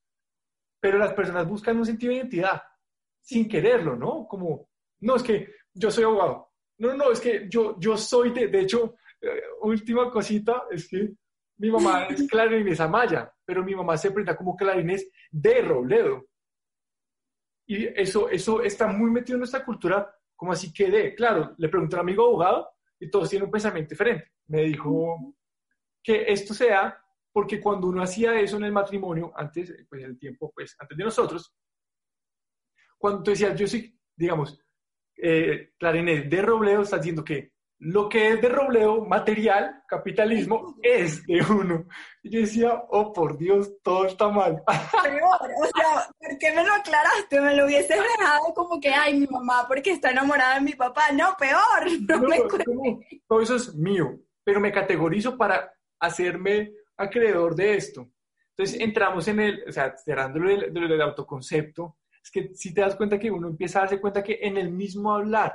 Pero las personas buscan un sentido de identidad sin quererlo, ¿no? Como, no, es que yo soy abogado. No, no, es que yo, yo soy, de, de hecho, eh, última cosita, es que mi mamá es Clarinés Amaya, pero mi mamá se presenta como Clarinés de Robledo. Y eso, eso está muy metido en nuestra cultura, como así que de, claro, le pregunté a amigo abogado y todos tienen un pensamiento diferente. Me dijo que esto sea porque cuando uno hacía eso en el matrimonio, antes, pues en el tiempo, pues antes de nosotros, cuando tú decías, yo sí, digamos, eh, de Robledo, estás diciendo que lo que es de Robledo, material, capitalismo, es de uno. Y yo decía, oh, por Dios, todo está mal. Peor, o sea, ¿por qué me lo aclaraste? Me lo hubieses dejado como que, ay, mi mamá, porque está enamorada de mi papá. No, peor, no, me Todo eso es mío, pero me categorizo para hacerme acreedor de esto. Entonces entramos en el, o sea, cerrándolo del, del autoconcepto, es que si te das cuenta que uno empieza a darse cuenta que en el mismo hablar,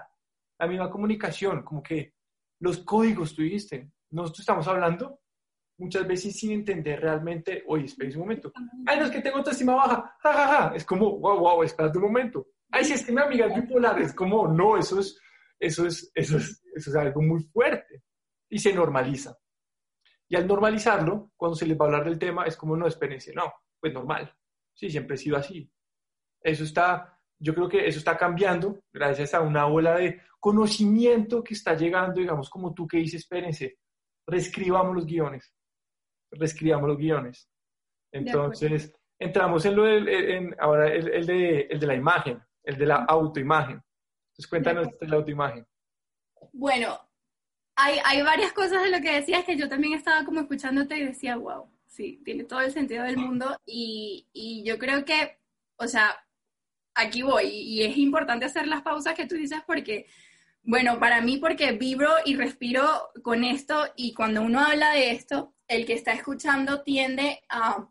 la misma comunicación, como que los códigos tú dijiste, nosotros estamos hablando muchas veces sin entender realmente, oye, espera un momento. Ay, no, es que tengo autoestima baja, ja, ja, ja. Es como, wow, wow, espérate un momento. Ay, si es que mi amiga es bipolar, es como, no, eso es, eso es, eso es, eso es algo muy fuerte. Y se normaliza. Y al normalizarlo, cuando se les va a hablar del tema, es como, no, espérense, no, pues normal. Sí, siempre he sido así. Eso está, yo creo que eso está cambiando gracias a una ola de conocimiento que está llegando, digamos, como tú que dices, espérense, reescribamos los guiones, reescribamos los guiones. Entonces, entramos en lo del, en, ahora el, el, de, el de la imagen, el de la autoimagen. Entonces, cuéntanos de la autoimagen. Bueno, hay, hay varias cosas de lo que decías que yo también estaba como escuchándote y decía, wow, sí, tiene todo el sentido del mundo y, y yo creo que, o sea, aquí voy y es importante hacer las pausas que tú dices porque bueno, para mí porque vibro y respiro con esto y cuando uno habla de esto, el que está escuchando tiende a,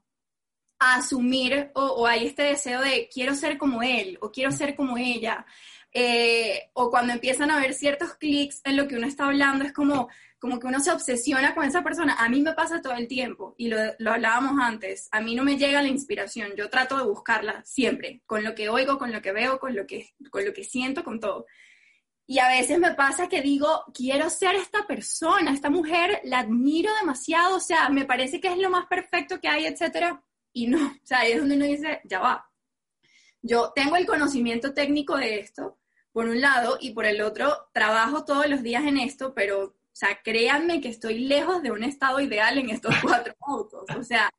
asumir o, hay este deseo de quiero ser como él o quiero ser como ella. Eh, o cuando empiezan a ver ciertos clics en lo que uno está hablando, es como, como que uno se obsesiona con esa persona. A mí me pasa todo el tiempo y lo, lo hablábamos antes. A mí no me llega la inspiración, yo trato de buscarla siempre, con lo que oigo, con lo que veo, con lo que, con lo que siento, con todo. Y a veces me pasa que digo, quiero ser esta persona, esta mujer, la admiro demasiado, o sea, me parece que es lo más perfecto que hay, etcétera. Y no, o sea, ahí es donde uno dice, ya va. Yo tengo el conocimiento técnico de esto, por un lado, y por el otro, trabajo todos los días en esto, pero, sea, créanme que estoy lejos de un estado ideal en estos cuatro autos. O sea,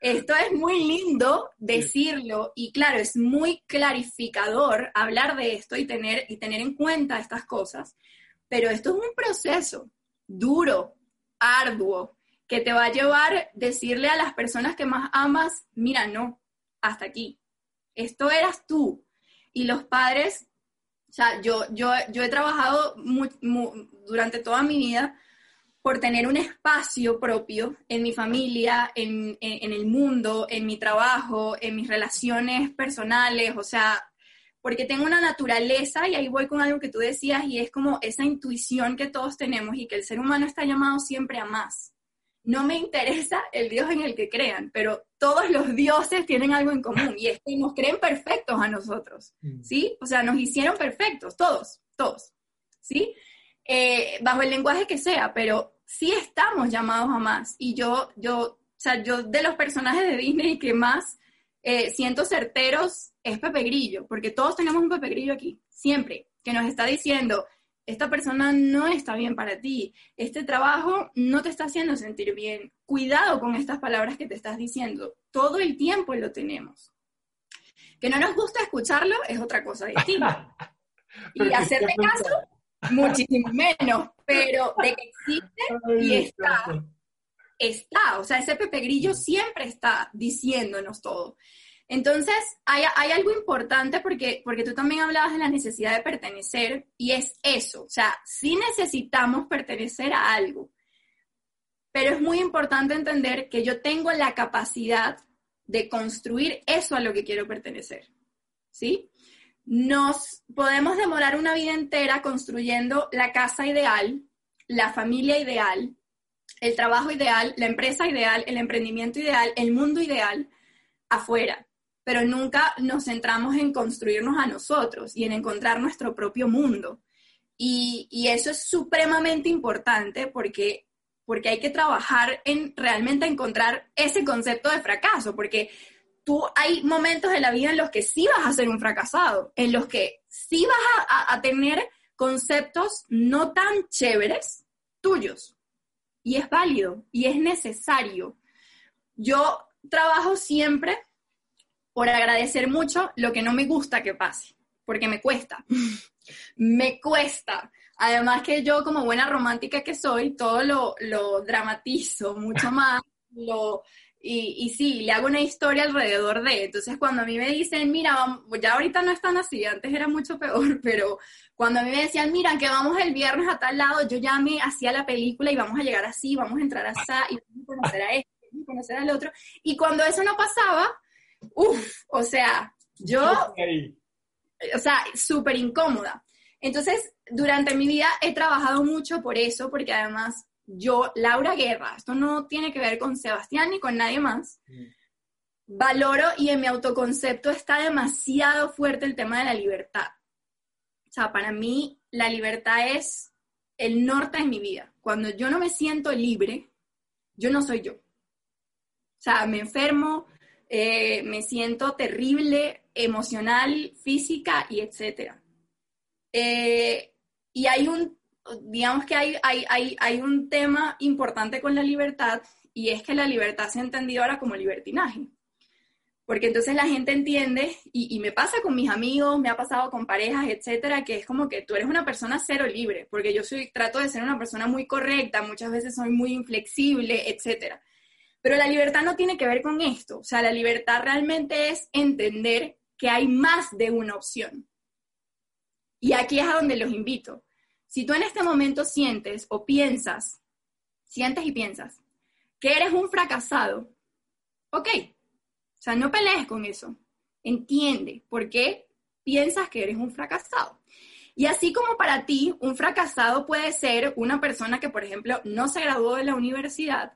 esto es muy lindo decirlo y claro, es muy clarificador hablar de esto y tener, y tener en cuenta estas cosas, pero esto es un proceso duro, arduo, que te va a llevar decirle a las personas que más amas, mira, no, hasta aquí. Esto eras tú. Y los padres, o sea, yo, yo, yo he trabajado durante toda mi vida por tener un espacio propio en mi familia, en, el mundo, en mi trabajo, en mis relaciones personales, o sea, porque tengo una naturaleza, y ahí voy con algo que tú decías, y es como esa intuición que todos tenemos y que el ser humano está llamado siempre a más. No me interesa el Dios en el que crean, pero todos los dioses tienen algo en común y es que nos creen perfectos a nosotros, mm. ¿sí? O sea, nos hicieron perfectos, todos, todos, ¿sí? Eh, bajo el lenguaje que sea, pero sí estamos llamados a más. Y yo, yo, o sea, yo de los personajes de Disney que más eh, siento certeros es Pepe Grillo, porque todos tenemos un Pepe Grillo aquí, siempre, que nos está diciendo, esta persona no está bien para ti, este trabajo no te está haciendo sentir bien, cuidado con estas palabras que te estás diciendo, todo el tiempo lo tenemos. Que no nos gusta escucharlo es otra cosa distinta. y hacerle caso muchísimo menos, pero de que existe y está, está, o sea, ese Pepe Grillo siempre está diciéndonos todo. Entonces, hay, algo importante porque, porque tú también hablabas de la necesidad de pertenecer y es eso, o sea, sí necesitamos pertenecer a algo, pero es muy importante entender que yo tengo la capacidad de construir eso a lo que quiero pertenecer, ¿sí? nos podemos demorar una vida entera construyendo la casa ideal, la familia ideal, el trabajo ideal, la empresa ideal, el emprendimiento ideal, el mundo ideal afuera, pero nunca nos centramos en construirnos a nosotros y en encontrar nuestro propio mundo. Y, y eso es supremamente importante porque porque hay que trabajar en realmente encontrar ese concepto de fracaso, porque tú hay momentos en la vida en los que sí vas a ser un fracasado, en los que sí vas a, tener conceptos no tan chéveres tuyos. Y es válido y es necesario. Yo trabajo siempre por agradecer mucho lo que no me gusta que pase, porque me cuesta. me cuesta. Además que yo como buena romántica que soy, todo lo, lo dramatizo mucho más, lo, y, y, sí, le hago una historia alrededor de. Entonces, cuando a mí me dicen, mira, ya ahorita no están así, antes era mucho peor, pero cuando a mí me decían, mira, que vamos el viernes a tal lado, yo ya me hacía la película y vamos a llegar así, vamos a entrar así, y vamos a conocer a este, vamos a conocer al otro. Y cuando eso no pasaba, uff, o sea, yo, o sea, súper incómoda. Entonces, durante mi vida he trabajado mucho por eso, porque además yo, Laura Guerra, esto no tiene que ver con Sebastián ni con nadie más, valoro y en mi autoconcepto está demasiado fuerte el tema de la libertad. O sea, para mí la libertad es el norte de mi vida. Cuando yo no me siento libre, yo no soy yo. O sea, me enfermo, eh, me siento terrible, emocional, física y etcétera. Eh, y hay un, digamos que hay, hay, hay, hay un tema importante con la libertad y es que la libertad se ha entendido ahora como libertinaje. Porque entonces la gente entiende, y, y, me pasa con mis amigos, me ha pasado con parejas, etcétera, que es como que tú eres una persona cero libre, porque yo soy, trato de ser una persona muy correcta, muchas veces soy muy inflexible, etcétera. Pero la libertad no tiene que ver con esto, o sea, la libertad realmente es entender que hay más de una opción. Y aquí es a donde los invito. Si tú en este momento sientes o piensas, sientes y piensas que eres un fracasado, ok, o sea, no pelees con eso. Entiende por qué piensas que eres un fracasado. Y así como para ti, un fracasado puede ser una persona que, por ejemplo, no se graduó de la universidad,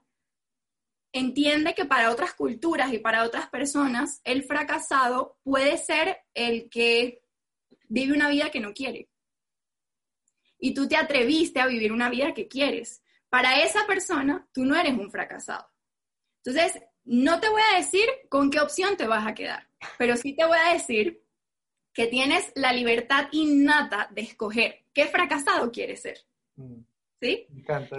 entiende que para otras culturas y para otras personas, el fracasado puede ser el que vive una vida que no quiere. Y tú te atreviste a vivir una vida que quieres. Para esa persona, tú no eres un fracasado. Entonces, no te voy a decir con qué opción te vas a quedar, pero sí te voy a decir que tienes la libertad innata de escoger qué fracasado quieres ser. Mm. ¿Sí? Me encanta.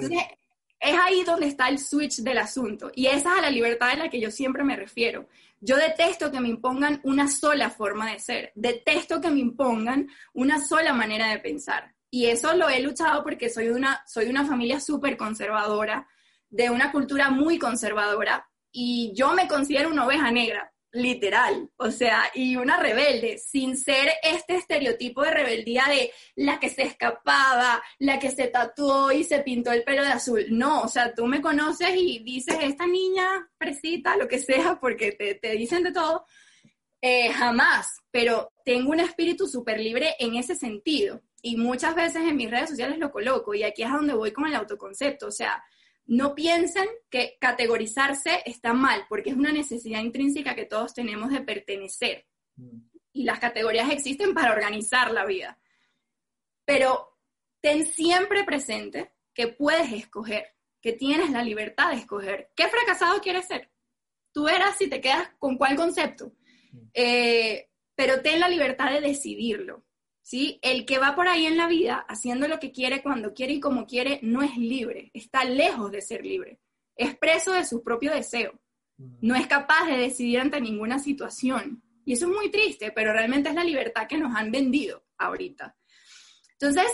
Es ahí donde está el switch del asunto y esa es la libertad a la que yo siempre me refiero. Yo detesto que me impongan una sola forma de ser, detesto que me impongan una sola manera de pensar. Y eso lo he luchado porque soy una, soy una familia súper conservadora, de una cultura muy conservadora, y yo me considero una oveja negra, literal, o sea, y una rebelde, sin ser este estereotipo de rebeldía de la que se escapaba, la que se tatuó y se pintó el pelo de azul. No, o sea, tú me conoces y dices, esta niña fresita, lo que sea, porque te, dicen de todo, eh, jamás, pero tengo un espíritu súper libre en ese sentido. Y muchas veces en mis redes sociales lo coloco, y aquí es a donde voy con el autoconcepto, o sea, no piensen que categorizarse está mal, porque es una necesidad intrínseca que todos tenemos de pertenecer. Mm. Y las categorías existen para organizar la vida. Pero ten siempre presente que puedes escoger, que tienes la libertad de escoger. ¿Qué fracasado quieres ser? Tú verás si te quedas con cuál concepto. Mm. Eh, pero ten la libertad de decidirlo. ¿Sí? El que va por ahí en la vida haciendo lo que quiere, cuando quiere y como quiere, no es libre, está lejos de ser libre, es preso de su propio deseo, no es capaz de decidir ante ninguna situación. Y eso es muy triste, pero realmente es la libertad que nos han vendido ahorita. Entonces,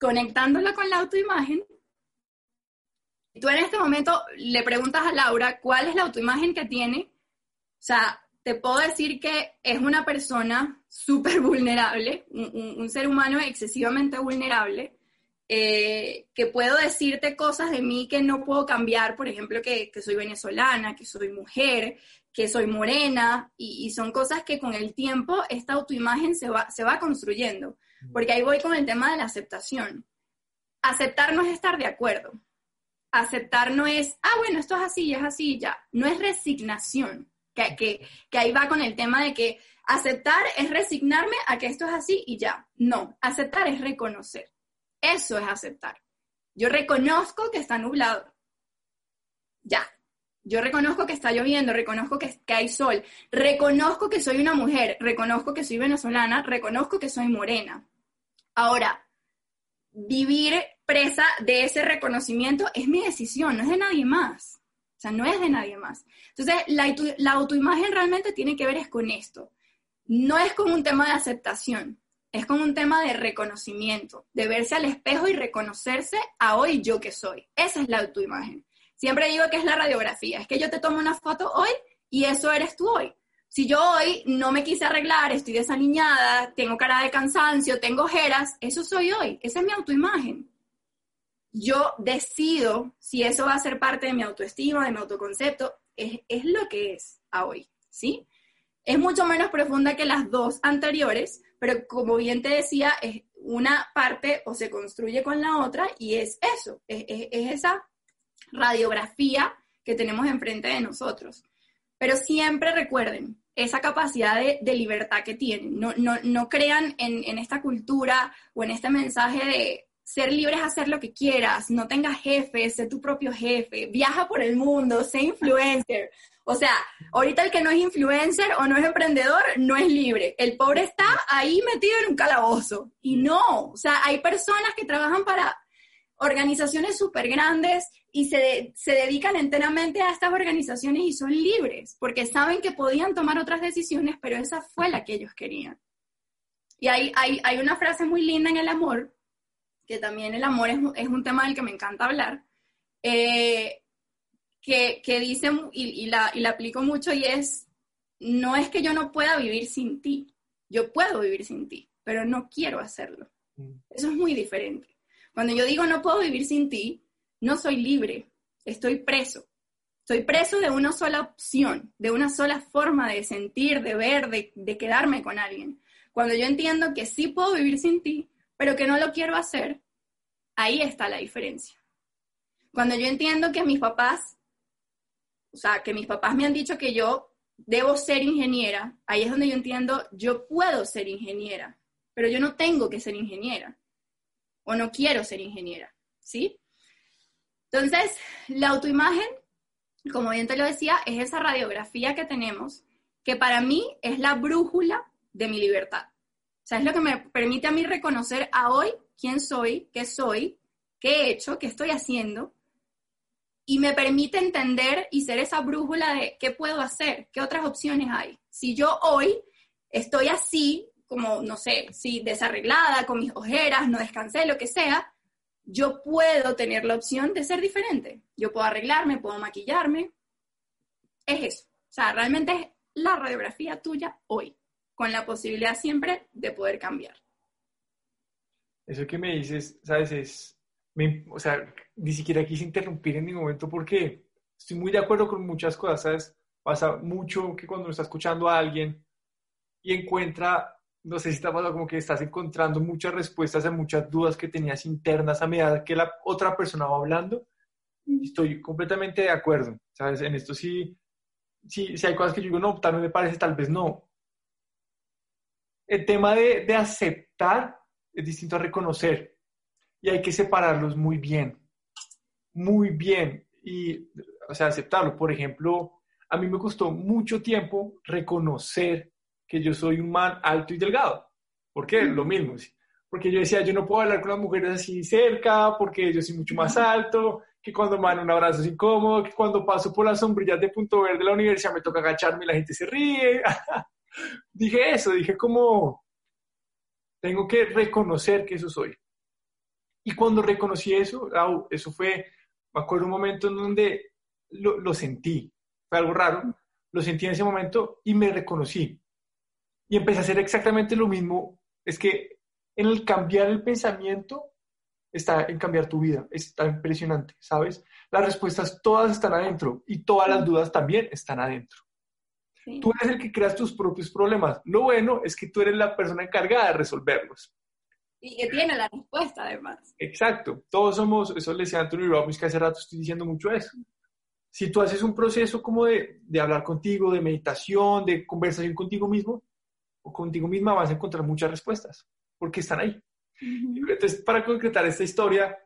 conectándola con la autoimagen, tú en este momento le preguntas a Laura cuál es la autoimagen que tiene, o sea, te puedo decir que es una persona súper vulnerable, un, ser humano excesivamente vulnerable, eh, que puedo decirte cosas de mí que no puedo cambiar, por ejemplo, que, soy venezolana, que soy mujer, que soy morena, y, son cosas que con el tiempo esta autoimagen se va, se va construyendo, porque ahí voy con el tema de la aceptación. Aceptar no es estar de acuerdo. Aceptar no es, ah, bueno, esto es así, es así, ya. No es resignación que, ahí va con el tema de que aceptar es resignarme a que esto es así y ya. No, aceptar es reconocer. Eso es aceptar. Yo reconozco que está nublado. Ya. Yo reconozco que está lloviendo, reconozco que, que, hay sol, reconozco que soy una mujer, reconozco que soy venezolana, reconozco que soy morena. Ahora, vivir presa de ese reconocimiento es mi decisión, no es de nadie más. No es de nadie más. Entonces, la, autoimagen realmente tiene que ver es con esto. No es como un tema de aceptación, es como un tema de reconocimiento, de verse al espejo y reconocerse a hoy yo que soy. Esa es la autoimagen. Siempre digo que es la radiografía, es que yo te tomo una foto hoy y eso eres tú hoy. Si yo hoy no me quise arreglar, estoy desaliñada, tengo cara de cansancio, tengo ojeras, eso soy hoy, esa es mi autoimagen yo decido si eso va a ser parte de mi autoestima, de mi autoconcepto, es, es lo que es a hoy, ¿sí? Es mucho menos profunda que las dos anteriores, pero como bien te decía, es una parte o se construye con la otra y es eso, es, esa radiografía que tenemos enfrente de nosotros. Pero siempre recuerden esa capacidad de, libertad que tienen. No, no, crean en, en, esta cultura o en este mensaje de ser libres hacer lo que quieras, no tengas jefe, sé tu propio jefe, viaja por el mundo, sé influencer. O sea, ahorita el que no es influencer o no es emprendedor no es libre. El pobre está ahí metido en un calabozo. Y no, o sea, hay personas que trabajan para organizaciones súper grandes y se, se, dedican enteramente a estas organizaciones y son libres, porque saben que podían tomar otras decisiones, pero esa fue la que ellos querían. Y hay, hay, hay una frase muy linda en el amor, que también el amor es, es un tema del que me encanta hablar, eh, que, que dice, y, la, y la aplico mucho, y es, no es que yo no pueda vivir sin ti, yo puedo vivir sin ti, pero no quiero hacerlo. Mm. Eso es muy diferente. Cuando yo digo no puedo vivir sin ti, no soy libre, estoy preso. Estoy preso de una sola opción, de una sola forma de sentir, de ver, de, de quedarme con alguien. Cuando yo entiendo que sí puedo vivir sin ti, pero que no lo quiero hacer, ahí está la diferencia. Cuando yo entiendo que mis papás o sea, que mis papás me han dicho que yo debo ser ingeniera, ahí es donde yo entiendo, yo puedo ser ingeniera, pero yo no tengo que ser ingeniera o no quiero ser ingeniera, ¿sí? Entonces, la autoimagen, como bien te lo decía, es esa radiografía que tenemos, que para mí es la brújula de mi libertad. O sea, es lo que me permite a mí reconocer a hoy quién soy, qué soy, qué he hecho, qué estoy haciendo, y me permite entender y ser esa brújula de qué puedo hacer, qué otras opciones hay. Si yo hoy estoy así, como, no sé, si desarreglada, con mis ojeras, no descansé, lo que sea, yo puedo tener la opción de ser diferente. Yo puedo arreglarme, puedo maquillarme. Es eso. O sea, realmente es la radiografía tuya hoy, con la posibilidad siempre de poder cambiar. Eso que me dices, sabes, es o sea, ni siquiera quise interrumpir en ningún momento porque estoy muy de acuerdo con muchas cosas, ¿sabes? Pasa mucho que cuando uno está escuchando a alguien y encuentra, no sé si te ha pasado como que estás encontrando muchas respuestas a muchas dudas que tenías internas a medida que la otra persona va hablando. Estoy completamente de acuerdo, ¿sabes? En esto sí, sí, sí hay cosas que yo digo, no, tal vez me parece, tal vez no. El tema de, de aceptar es distinto a reconocer y hay que separarlos muy bien, muy bien, y, o sea, aceptarlo. Por ejemplo, a mí me costó mucho tiempo reconocer que yo soy un man alto y delgado. ¿Por qué? Lo mismo. Porque yo decía, yo no puedo hablar con las mujeres así cerca, porque yo soy mucho más alto, que cuando me dan un abrazo es incómodo, que cuando paso por las sombrillas de punto verde de la universidad me toca agacharme y la gente se ríe. dije eso, dije como, tengo que reconocer que eso soy. Y cuando reconocí eso, eso fue, me acuerdo un momento en donde lo, lo, sentí, fue algo raro, lo sentí en ese momento y me reconocí. Y empecé a hacer exactamente lo mismo. Es que en el cambiar el pensamiento está en cambiar tu vida. Está impresionante, ¿sabes? Las respuestas todas están adentro y todas las dudas también están adentro. Tú eres el que creas tus propios problemas. Lo bueno es que tú eres la persona encargada de resolverlos. Y que tiene la respuesta, además. Exacto. Todos somos, eso le decía Anthony Robbins, que hace rato estoy diciendo mucho eso. Si tú haces un proceso como de, de hablar contigo, de meditación, de conversación contigo mismo, o contigo misma, vas a encontrar muchas respuestas, porque están ahí. Entonces, para concretar esta historia,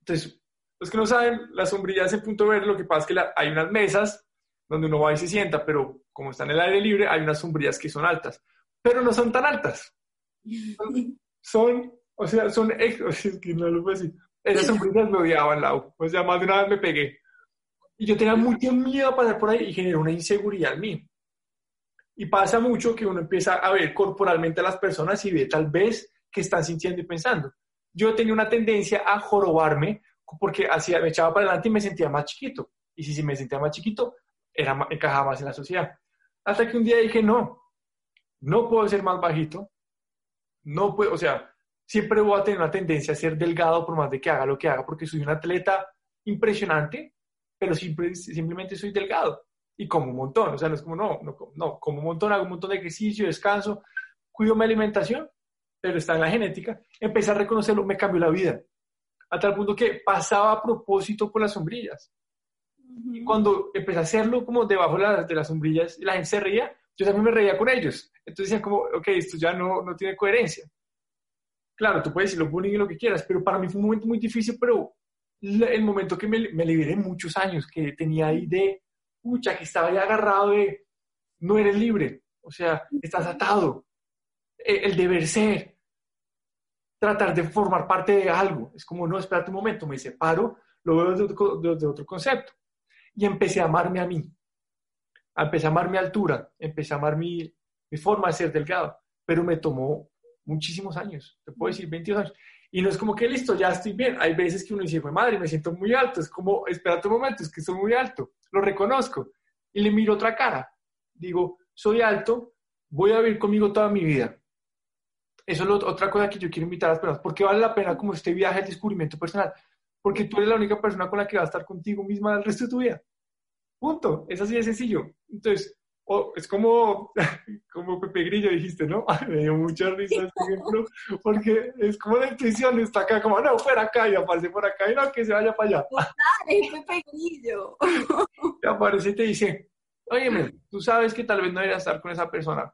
entonces, los que no saben, las sombrillas en punto verde, lo que pasa es que hay unas mesas donde uno va y se sienta, pero como están en el aire libre, hay unas sombrillas que son altas, pero no son tan altas son, o sea, son, es que no lo puedo decir, esas sombrillas me odiaban, Lau, o sea, más de una vez me pegué. Y yo tenía mucho miedo a pasar por ahí y generó una inseguridad en mí. Y pasa mucho que uno empieza a ver corporalmente a las personas y ve tal vez que están sintiendo y pensando. Yo tenía una tendencia a jorobarme porque hacía, me echaba para adelante y me sentía más chiquito. Y si, si me sentía más chiquito, era, encajaba más en la sociedad. Hasta que un día dije, no, no puedo ser más bajito, no puedo, o sea, siempre voy a tener una tendencia a ser delgado por más de que haga lo que haga, porque soy un atleta impresionante, pero siempre, simplemente soy delgado y como un montón, o sea, no es como, no, no, no, como un montón, hago un montón de ejercicio, descanso, cuido mi alimentación, pero está en la genética, empecé a reconocerlo, me cambió la vida. A tal punto que pasaba a propósito por las sombrillas. Y cuando empecé a hacerlo como debajo de, las, de las sombrillas y la gente se reía, yo también me reía con ellos. Entonces decían como, ok, esto ya no, no tiene coherencia. Claro, tú puedes decir lo bullying y lo que quieras, pero para mí fue un momento muy difícil, pero el momento que me, me liberé muchos años, que tenía ahí de, pucha, que estaba ya agarrado de, no eres libre, o sea, estás atado, e, el, deber ser, tratar de formar parte de algo, es como, no, espérate un momento, me separo, lo veo desde otro, desde otro concepto, y empecé a amarme a mí, empecé a amar mi altura, empecé a amar mi, mi forma de ser delgado, pero me tomó muchísimos años, te puedo decir 22 años, y no es como que listo, ya estoy bien. Hay veces que uno dice, madre, me siento muy alto. Es como, espérate un momento, es que estoy muy alto. Lo reconozco. Y le miro otra cara. Digo, soy alto, voy a vivir conmigo toda mi vida. Eso es otra cosa que yo quiero invitar a las personas. porque vale la pena como este viaje al descubrimiento personal? Porque tú eres la única persona con la que va a estar contigo misma el resto de tu vida. Punto. Es así de sencillo. Entonces, es como, como Pepe Grillo dijiste, ¿no? Me dio mucha risa este ejemplo, porque es como la intuición, está acá, como, no, fuera acá, y aparece por acá, y no, que se vaya para allá. es Pepe Grillo. Y aparece y te dice, oye, tú sabes que tal vez no deberías estar con esa persona.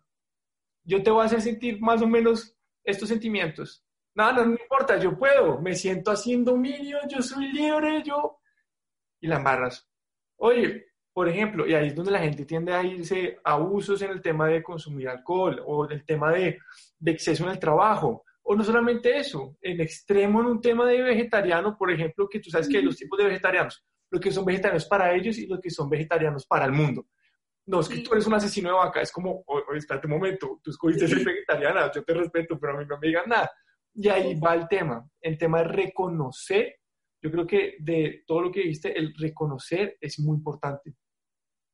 Yo te voy a hacer sentir más o menos estos sentimientos. Nada, no, no importa, yo puedo, me siento haciendo dominio, yo soy libre, yo... Y la embarras. Oye, por ejemplo, y ahí es donde la gente tiende a irse a abusos en el tema de consumir alcohol o el tema de, de exceso en el trabajo. O no solamente eso, en extremo en un tema de vegetariano, por ejemplo, que tú sabes que hay dos tipos de vegetarianos, los que son vegetarianos para ellos y los que son vegetarianos para el mundo. No, es que tú eres un asesino de vaca, es como, oye, espérate un momento, tú escogiste ser vegetariana, yo te respeto, pero a mí no me digan nada. Y ahí va el tema, el tema de reconocer, yo creo que de todo lo que viste, el reconocer es muy importante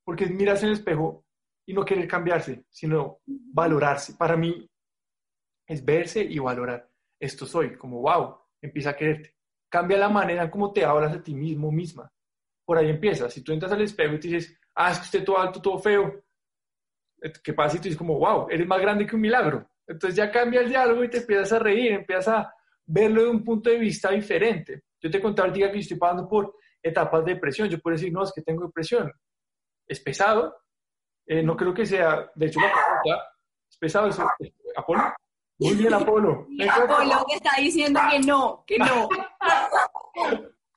porque es mirarse en el espejo y no querer cambiarse, sino valorarse. Para mí es verse y valorar. Esto soy, como wow, empieza a quererte. Cambia la manera en cómo te hablas a ti mismo misma. Por ahí empieza. Si tú entras al espejo y te dices, ah, es que usted todo alto, todo feo, ¿qué pasa si tú dices como, wow, eres más grande que un milagro? Entonces ya cambia el diálogo y te empiezas a reír, empiezas a verlo de un punto de vista diferente. Yo te contaba día que estoy pasando por etapas de depresión. Yo puedo decir, no, es que tengo depresión es pesado. Eh, no creo que sea, de hecho, la pregunta es pesado. Es, Apolo. Muy bien, Apolo. Apolo que está diciendo que no, que no.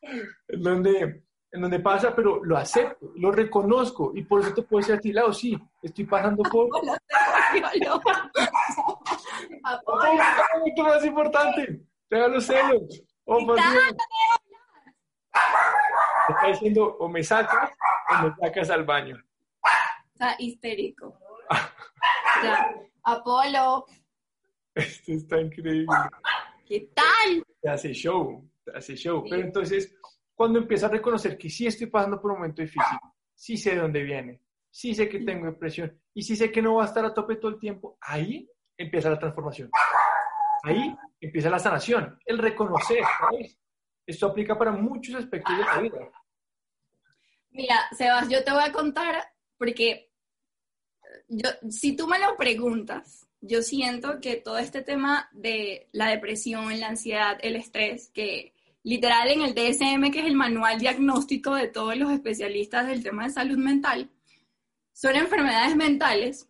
en, donde, en donde pasa, pero lo acepto, lo reconozco y por eso te puedo decir a ti, lado, sí, estoy pasando por... Apolo, es más importante, tenga los celos. Oh, está diciendo o me sacas o me sacas al baño. Está histérico. ya. Apolo. Esto está increíble. ¿Qué tal? Te hace show, te hace show. Pero entonces, cuando empiezas a reconocer que sí estoy pasando por un momento difícil, sí sé de dónde viene, sí sé que tengo depresión y sí sé que no va a estar a tope todo el tiempo, ahí empieza la transformación. Ahí empieza la sanación, el reconocer, ¿sabes? Esto aplica para muchos aspectos de la vida. Mira, Sebas, yo te voy a contar porque yo, si tú me lo preguntas, yo siento que todo este tema de la depresión, la ansiedad, el estrés, que literal en el DSM, que es el manual diagnóstico de todos los especialistas del tema de salud mental, son enfermedades mentales.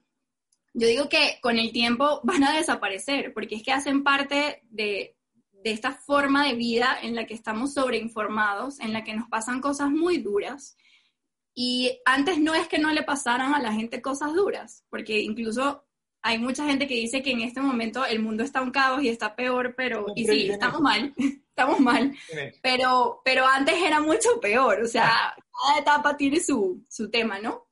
Yo digo que con el tiempo van a desaparecer, porque es que hacen parte de de esta forma de vida en la que estamos sobreinformados, en la que nos pasan cosas muy duras. Y antes no es que no le pasaran a la gente cosas duras, porque incluso hay mucha gente que dice que en este momento el mundo está un caos y está peor, pero, y sí, estamos mal, estamos mal, pero, pero antes era mucho peor, o sea, cada etapa tiene su, su tema, ¿no?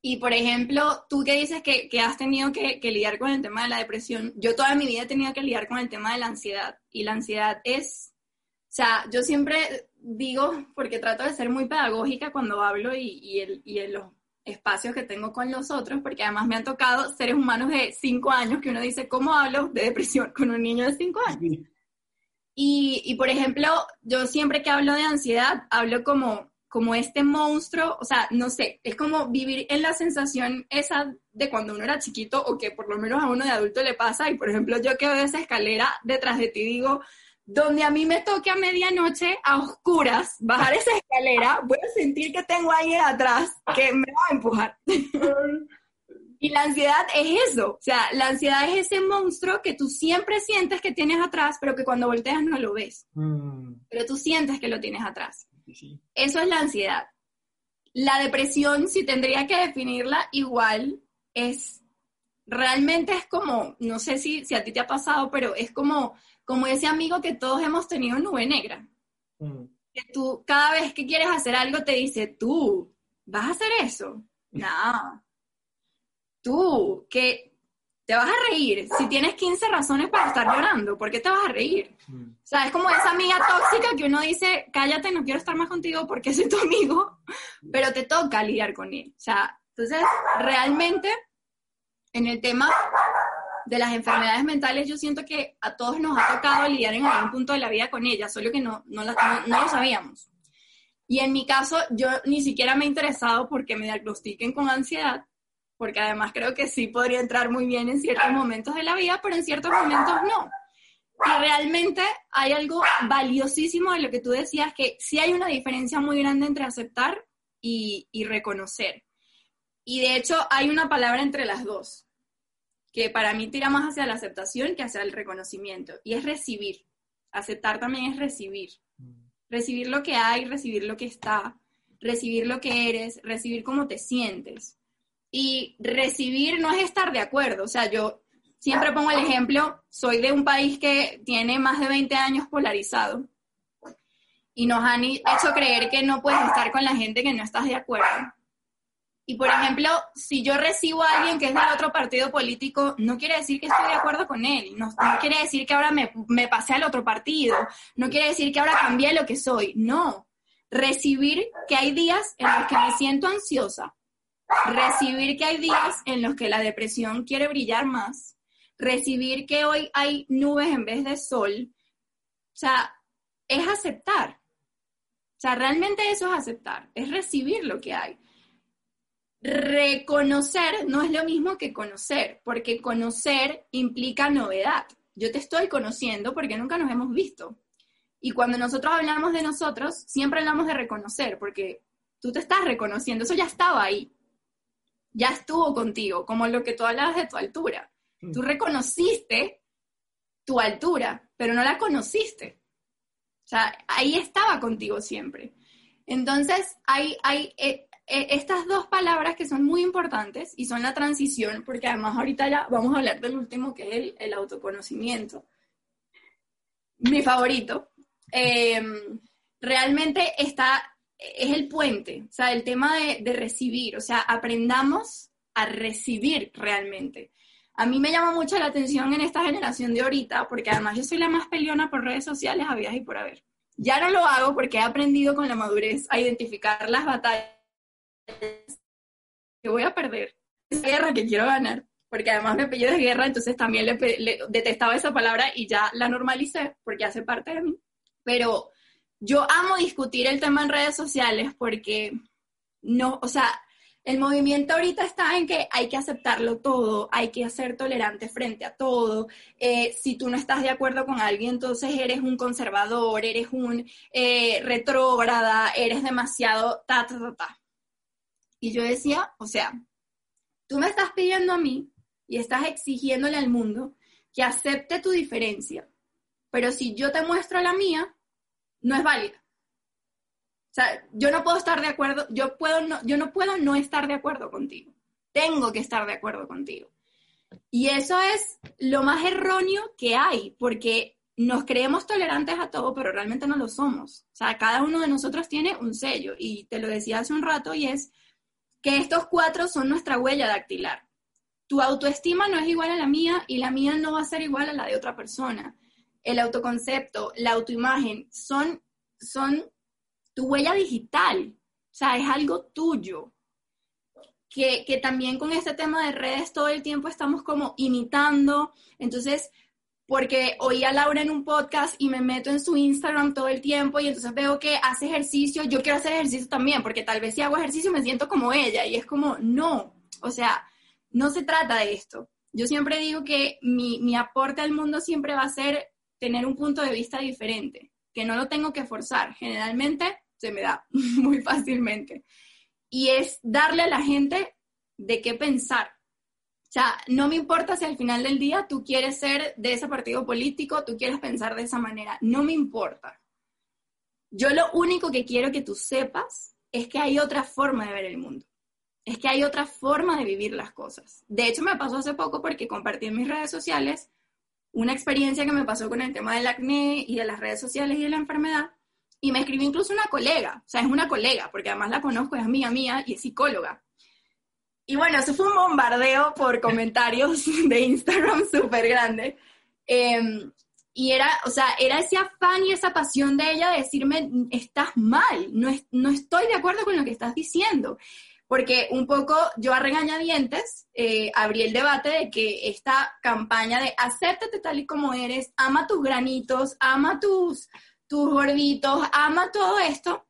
Y por ejemplo, tú que dices que, has tenido que, lidiar con el tema de la depresión, yo toda mi vida he tenido que lidiar con el tema de la ansiedad. Y la ansiedad es, o sea, yo siempre digo, porque trato de ser muy pedagógica cuando hablo y, en los espacios que tengo con los otros, porque además me han tocado seres humanos de 5 años que uno dice, ¿cómo hablo de depresión con un niño de 5 años? Y, y por ejemplo, yo siempre que hablo de ansiedad, hablo como como este monstruo, o sea, no sé, es como vivir en la sensación esa de cuando uno era chiquito o que por lo menos a uno de adulto le pasa y por ejemplo yo que veo esa escalera detrás de ti digo, donde a mí me toque a medianoche a oscuras bajar esa escalera, voy a sentir que tengo alguien atrás que me va a empujar. y la ansiedad es eso, o sea, la ansiedad es ese monstruo que tú siempre sientes que tienes atrás, pero que cuando volteas no lo ves. Mm. Pero tú sientes que lo tienes atrás. Eso es la ansiedad. La depresión, si tendría que definirla igual, es realmente es como, no sé si, si a ti te ha pasado, pero es como, como ese amigo que todos hemos tenido en nube negra. Mm. Que tú, cada vez que quieres hacer algo, te dice, tú, ¿vas a hacer eso? No. Tú, que te vas a reír. Si tienes 15 razones para estar llorando, ¿por qué te vas a reír? Mm. O sea, es como esa amiga tóxica que uno dice, cállate, no quiero estar más contigo porque soy tu amigo, pero te toca lidiar con él. O sea, entonces, realmente, en el tema de las enfermedades mentales, yo siento que a todos nos ha tocado lidiar en algún punto de la vida con ellas, solo que no, no, no lo sabíamos. Y en mi caso, yo ni siquiera me he interesado porque me diagnostiquen con ansiedad, porque además creo que sí podría entrar muy bien en ciertos momentos de la vida, pero en ciertos momentos no. Y realmente hay algo valiosísimo de lo que tú decías, que sí hay una diferencia muy grande entre aceptar y, y reconocer. Y de hecho hay una palabra entre las dos, que para mí tira más hacia la aceptación que hacia el reconocimiento, y es recibir. Aceptar también es recibir. Mm. Recibir lo que hay, recibir lo que está, recibir lo que eres, recibir cómo te sientes. Y recibir no es estar de acuerdo. O sea, yo siempre pongo el ejemplo, soy de un país que tiene más de 20 años polarizado y nos han hecho creer que no puedes estar con la gente que no estás de acuerdo. Y por ejemplo, si yo recibo a alguien que es del otro partido político, no quiere decir que estoy de acuerdo con él, no, quiere decir que ahora me, me pasé al otro partido, no quiere decir que ahora cambié lo que soy, no. Recibir que hay días en los que me siento ansiosa, recibir que hay días en los que la depresión quiere brillar más, recibir que hoy hay nubes en vez de sol, o sea, es aceptar. O sea, realmente eso es aceptar, es recibir lo que hay. Reconocer no es lo mismo que conocer, porque conocer implica novedad. Yo te estoy conociendo porque nunca nos hemos visto. Y cuando nosotros hablamos de nosotros, siempre hablamos de reconocer, porque tú te estás reconociendo, eso ya estaba ahí ya estuvo contigo, como lo que tú hablabas de tu altura. Mm. Tú reconociste tu altura, pero no la conociste. O sea, ahí estaba contigo siempre. Entonces, hay, hay eh, eh, estas dos palabras que son muy importantes y son la transición, porque además ahorita ya vamos a hablar del último, que es el, autoconocimiento. Mi favorito. Em, realmente está es el puente, o sea, el tema de, recibir, o sea, aprendamos a recibir realmente. A mí me llama mucho la atención en esta generación de ahorita, porque además yo soy la más peleona por redes sociales, habías y por haber. Ya no lo hago porque he aprendido con la madurez a identificar las batallas que voy a perder, esa guerra que quiero ganar, porque además me apellido de guerra, entonces también le detestaba esa palabra y ya la normalicé porque hace parte de mí. Pero yo amo discutir el tema en redes sociales porque no, o sea, el movimiento ahorita está en que hay que aceptarlo todo, hay que ser tolerante frente a todo. Eh, si tú no estás de acuerdo con alguien, entonces eres un conservador, eres un eh, retrógrada, eres demasiado ta, ta, ta, ta. Y yo decía, o sea, tú me estás pidiendo a mí y estás exigiéndole al mundo que acepte tu diferencia, pero si yo te muestro la mía, no es válida. O sea, yo no puedo estar de acuerdo, yo, puedo no, yo no puedo no estar de acuerdo contigo. Tengo que estar de acuerdo contigo. Y eso es lo más erróneo que hay, porque nos creemos tolerantes a todo, pero realmente no lo somos. O sea, cada uno de nosotros tiene un sello, y te lo decía hace un rato, y es que estos cuatro son nuestra huella dactilar. Tu autoestima no es igual a la mía y la mía no va a ser igual a la de otra persona el autoconcepto, la autoimagen, son, son tu huella digital, o sea, es algo tuyo. Que, que también con este tema de redes todo el tiempo estamos como imitando, entonces porque oí a Laura en un podcast y me meto en su Instagram todo el tiempo y entonces veo que hace ejercicio, yo quiero hacer ejercicio también, porque tal vez si hago ejercicio me siento como ella y es como, no, o sea, no se trata de esto. Yo siempre digo que mi, mi aporte al mundo siempre va a ser tener un punto de vista diferente, que no lo tengo que forzar, generalmente se me da muy fácilmente. Y es darle a la gente de qué pensar o sea, no me importa si al final del día tú quieres ser de ese partido político, tú quieres pensar de esa manera, no me importa. Yo lo único que quiero que tú sepas es que hay otra forma de ver el mundo, es que hay otra forma de vivir las cosas. De hecho, me pasó hace poco porque compartí en mis redes sociales una experiencia que me pasó con el tema del acné y de las redes sociales y de la enfermedad. Y me escribió incluso una colega, o sea, es una colega, porque además la conozco, es amiga mía y es psicóloga. Y bueno, eso fue un bombardeo por comentarios de Instagram súper grande. Em, y era, o sea, era ese afán y esa pasión de ella de decirme, estás mal, no, no estoy de acuerdo con lo que estás diciendo. Porque un poco yo a regañadientes eh, abrí el debate de que esta campaña de acéptate tal y como eres, ama tus granitos, ama tus, tus gorditos, ama todo esto,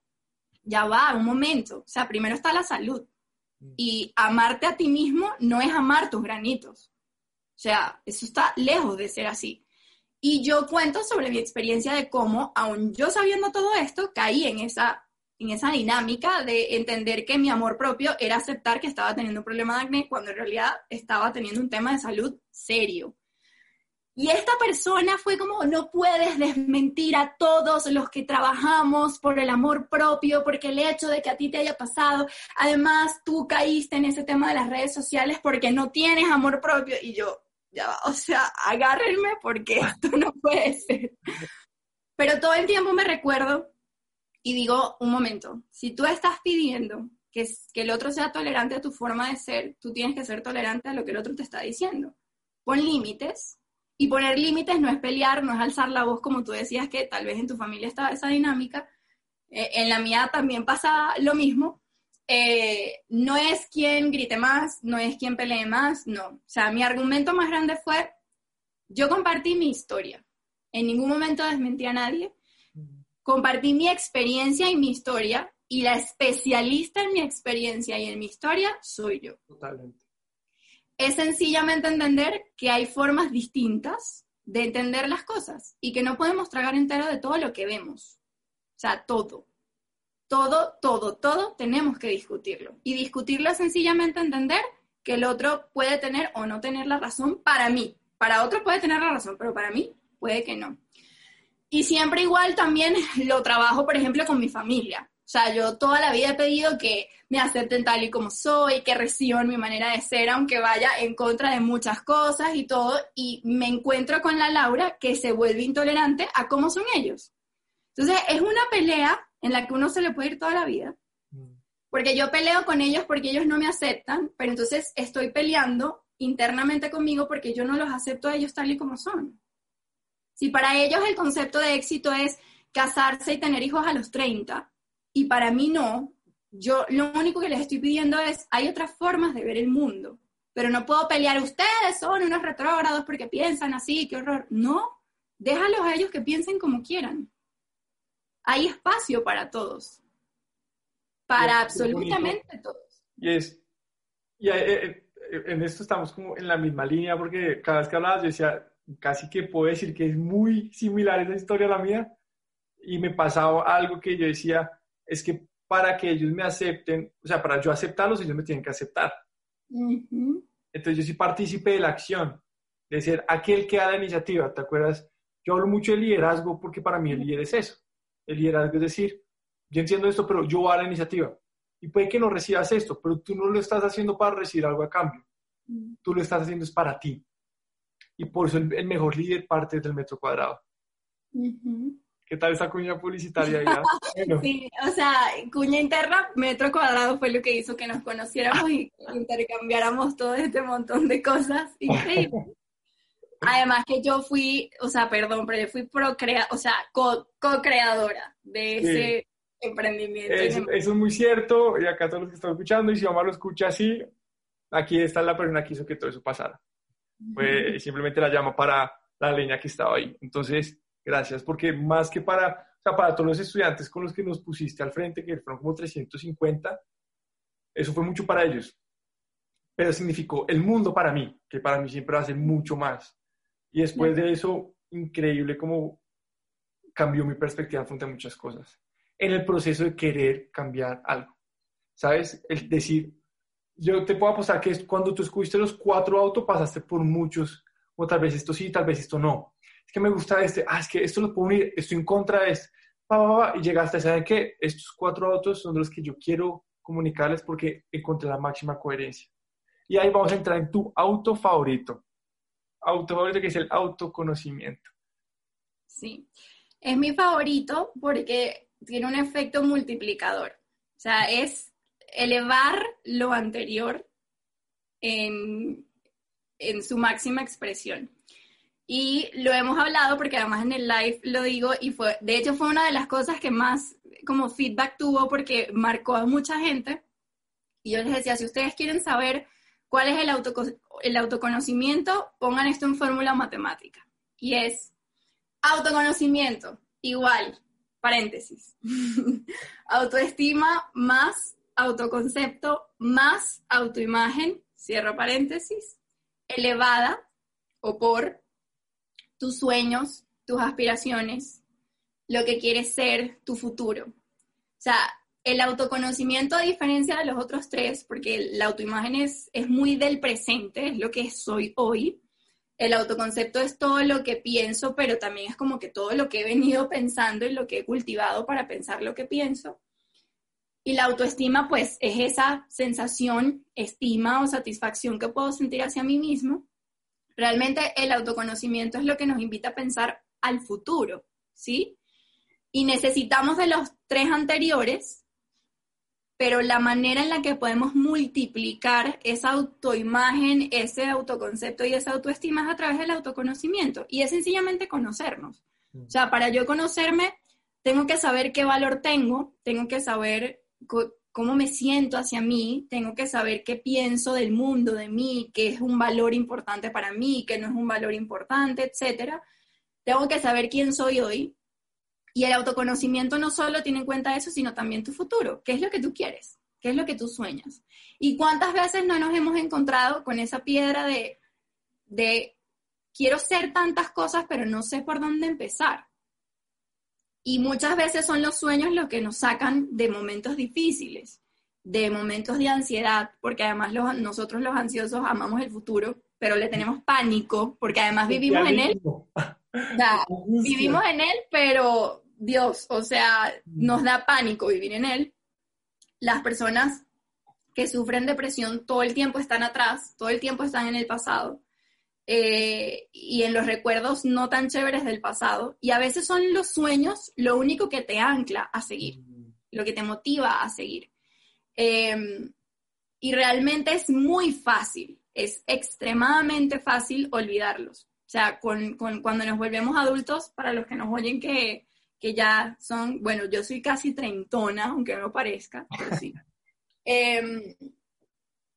ya va, un momento. O sea, primero está la salud. Y amarte a ti mismo no es amar tus granitos. O sea, eso está lejos de ser así. Y yo cuento sobre mi experiencia de cómo, aun yo sabiendo todo esto, caí en esa, en esa dinámica de entender que mi amor propio era aceptar que estaba teniendo un problema de acné cuando en realidad estaba teniendo un tema de salud serio. Y esta persona fue como, no puedes desmentir a todos los que trabajamos por el amor propio, porque el hecho de que a ti te haya pasado, además tú caíste en ese tema de las redes sociales porque no tienes amor propio. Y yo, ya o sea, agárrenme porque esto no puede ser. Pero todo el tiempo me recuerdo y digo, un momento, si tú estás pidiendo que, que el otro sea tolerante a tu forma de ser, tú tienes que ser tolerante a lo que el otro te está diciendo. Pon límites y poner límites no es pelear, no es alzar la voz como tú decías que tal vez en tu familia estaba esa dinámica. Eh, en la mía también pasa lo mismo. Eh, no es quien grite más, no es quien pelee más, no. O sea, mi argumento más grande fue, yo compartí mi historia. En ningún momento desmentí a nadie. Compartí mi experiencia y mi historia y la especialista en mi experiencia y en mi historia soy yo. Totalmente es sencillamente entender que hay formas distintas de entender las cosas y que no podemos tragar entero de todo lo que vemos. O sea, todo. Todo, todo, todo tenemos que discutirlo. Y discutirlo es sencillamente entender que el otro puede tener o no tener la razón para mí. Para otro puede tener la razón, pero para mí puede que no. Y siempre igual también lo trabajo, por ejemplo, con mi familia. O sea, yo toda la vida he pedido que me acepten tal y como soy, que reciban mi manera de ser, aunque vaya en contra de muchas cosas y todo, y me encuentro con la Laura que se vuelve intolerante a cómo son ellos. Entonces, es una pelea en la que uno se le puede ir toda la vida, mm. porque yo peleo con ellos porque ellos no me aceptan, pero entonces estoy peleando internamente conmigo porque yo no los acepto a ellos tal y como son. Si para ellos el concepto de éxito es casarse y tener hijos a los 30, y para mí no. Yo lo único que les estoy pidiendo es, hay otras formas de ver el mundo, pero no puedo pelear, ustedes son unos retrógrados porque piensan así, qué horror. No, déjalos a ellos que piensen como quieran. Hay espacio para todos, para absolutamente todos. Y es, y eh, eh, en esto estamos como en la misma línea, porque cada vez que hablabas yo decía, casi que puedo decir que es muy similar esa historia a la mía, y me pasaba algo que yo decía, es que para que ellos me acepten, o sea, para yo aceptarlos, ellos me tienen que aceptar. Entonces yo sí participé de la acción, de ser aquel que da la iniciativa, ¿te acuerdas? Yo hablo mucho de liderazgo porque para mí el líder es eso. El liderazgo es decir, yo entiendo esto, pero yo voy a la iniciativa. Y puede que no recibas esto, pero tú no lo estás haciendo para recibir algo a cambio. Tú lo estás haciendo es para ti. Y por eso el, mejor líder parte del metro cuadrado. ¿Qué tal esa cuña publicitaria ya? Sí, o sea, cuña interna, metro cuadrado fue lo que hizo que nos conociéramos y intercambiáramos todo este montón de cosas. Increíble. Además que yo fui, o sea, perdón, pero yo fui procrea, o sea, co-creadora de ese emprendimiento. Eso, es muy cierto, y acá todos los que están escuchando, y si mamá lo escucha así, aquí está la persona que hizo que todo eso pasara. Pues simplemente la llamo para la leña que estaba ahí. Entonces, gracias, porque más que para, o sea, para todos los estudiantes con los que nos pusiste al frente, que fueron como 350, eso fue mucho para ellos. Pero significó el mundo para mí, que para mí siempre ser mucho más. Y después de eso, increíble cómo cambió mi perspectiva frente a muchas cosas. En el proceso de querer cambiar algo. ¿Sabes? El decir, yo te puedo apostar que cuando tú escogiste los cuatro autos, pasaste por muchos, o tal vez esto sí, tal vez esto no. Es que me gusta este, ah, es que esto lo puedo unir, estoy en contra de este, y llegaste a saber que estos cuatro autos son los que yo quiero comunicarles porque encontré la máxima coherencia. Y ahí vamos a entrar en tu auto favorito. Auto favorito que es el autoconocimiento. Sí, es mi favorito porque tiene un efecto multiplicador. O sea, es elevar lo anterior en, su máxima expresión. Y lo hemos hablado porque además en el live lo digo y fue, de hecho fue una de las cosas que más como feedback tuvo porque marcó a mucha gente. Y yo les decía, si ustedes quieren saber cuál es el, el autoconocimiento, pongan esto en fórmula matemática. Y es autoconocimiento igual, paréntesis, autoestima más autoconcepto más autoimagen, cierro paréntesis, elevada o por tus sueños, tus aspiraciones, lo que quieres ser, tu futuro. O sea, el autoconocimiento, a diferencia de los otros tres, porque la autoimagen es, es muy del presente, es lo que soy hoy. El autoconcepto es todo lo que pienso, pero también es como que todo lo que he venido pensando y lo que he cultivado para pensar lo que pienso. Y la autoestima, pues, es esa sensación, estima o satisfacción que puedo sentir hacia mí mismo. Realmente el autoconocimiento es lo que nos invita a pensar al futuro, ¿sí? Y necesitamos de los tres anteriores, pero la manera en la que podemos multiplicar esa autoimagen, ese autoconcepto y esa autoestima es a través del autoconocimiento. Y es sencillamente conocernos. O sea, para yo conocerme, tengo que saber qué valor tengo, tengo que saber cómo me siento hacia mí, tengo que saber qué pienso del mundo, de mí, qué es un valor importante para mí, qué no es un valor importante, etc. Tengo que saber quién soy hoy. Y el autoconocimiento no solo tiene en cuenta eso, sino también tu futuro. ¿Qué es lo que tú quieres? ¿Qué es lo que tú sueñas? ¿Y cuántas veces no nos hemos encontrado con esa piedra de, de quiero ser tantas cosas, pero no sé por dónde empezar? Y muchas veces son los sueños los que nos sacan de momentos difíciles, de momentos de ansiedad, porque además nosotros los ansiosos amamos el futuro, pero le tenemos pánico, porque además vivimos en él. vivimos en él, pero Dios, o sea, nos da pánico vivir en él. Las personas que sufren depresión todo el tiempo están atrás, todo el tiempo están en el pasado. Eh, y en los recuerdos no tan chéveres del pasado. Y a veces son los sueños lo único que te ancla a seguir, lo que te motiva a seguir. Em, y realmente es muy fácil, es extremadamente fácil olvidarlos. O sea, con, cuando nos volvemos adultos, para los que nos oyen que, que ya son, bueno, yo soy casi treintona, aunque no parezca, pero sí. Em,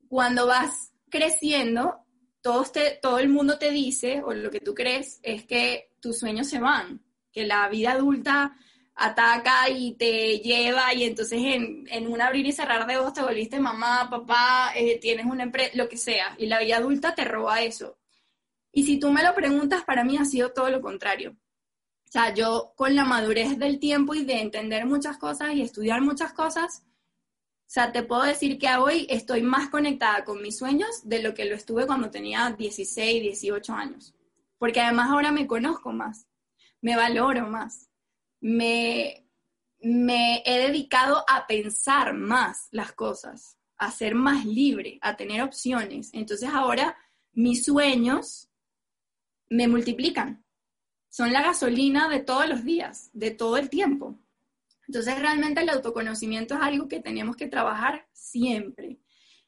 cuando vas creciendo, todo, el mundo te dice, o lo que tú crees, es que tus sueños se van, que la vida adulta ataca y te lleva y entonces en, un abrir y cerrar de ojos te volviste mamá, papá, eh, tienes una empresa, lo que sea, y la vida adulta te roba eso. Y si tú me lo preguntas, para mí ha sido todo lo contrario. O sea, yo con la madurez del tiempo y de entender muchas cosas y estudiar muchas cosas, sea, te puedo decir que hoy estoy más conectada con mis sueños de lo que lo estuve cuando tenía 16, 18 años. Porque además ahora me conozco más, me valoro más, me, me he dedicado a pensar más las cosas, a ser más libre, a tener opciones. Entonces ahora mis sueños me multiplican. Son la gasolina de todos los días, de todo el tiempo. Entonces realmente el autoconocimiento es algo que tenemos que trabajar siempre.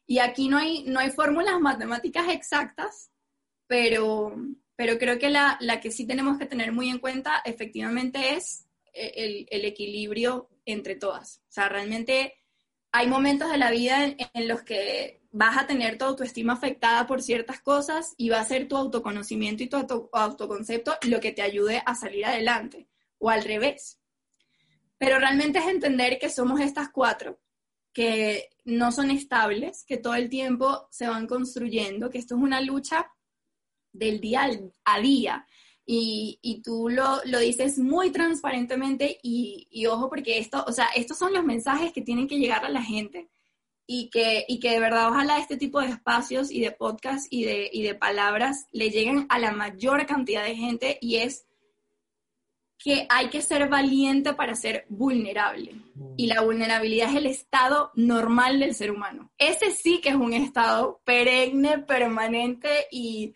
Y aquí no hay, no hay fórmulas matemáticas exactas, pero, pero creo que la, que sí tenemos que tener muy en cuenta efectivamente es eh, el, equilibrio entre todas. O sea, realmente hay momentos de la vida en, los que vas a tener tu autoestima afectada por ciertas cosas y va a ser tu autoconocimiento y tu autoconcepto lo que te ayude a salir adelante, o al revés. Pero realmente es entender que somos estas cuatro, que no son estables, que todo el tiempo se van construyendo, que esto es una lucha del día a día. Y, tú lo, dices muy transparentemente y, ojo porque esto, o sea, estos son los mensajes que tienen que llegar a la gente y que, y que de verdad ojalá este tipo de espacios y de podcasts y de, y de palabras le lleguen a la mayor cantidad de gente y es que hay que ser valiente para ser vulnerable. Mm. Y la vulnerabilidad es el estado normal del ser humano. Ese sí que es un estado perenne, permanente y,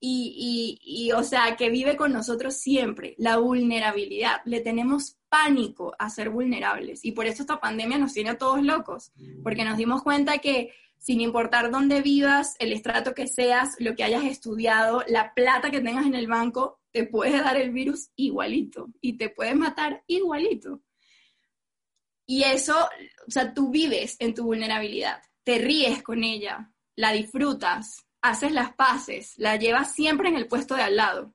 y, y, o sea, que vive con nosotros siempre. La vulnerabilidad. Le tenemos pánico a ser vulnerables. Y por eso esta pandemia nos tiene a todos locos, mm. porque nos dimos cuenta que sin importar dónde vivas, el estrato que seas, lo que hayas estudiado, la plata que tengas en el banco, te puede dar el virus igualito y te puede matar igualito. Y eso, o sea, tú vives en tu vulnerabilidad, te ríes con ella, la disfrutas, haces las paces, la llevas siempre en el puesto de al lado.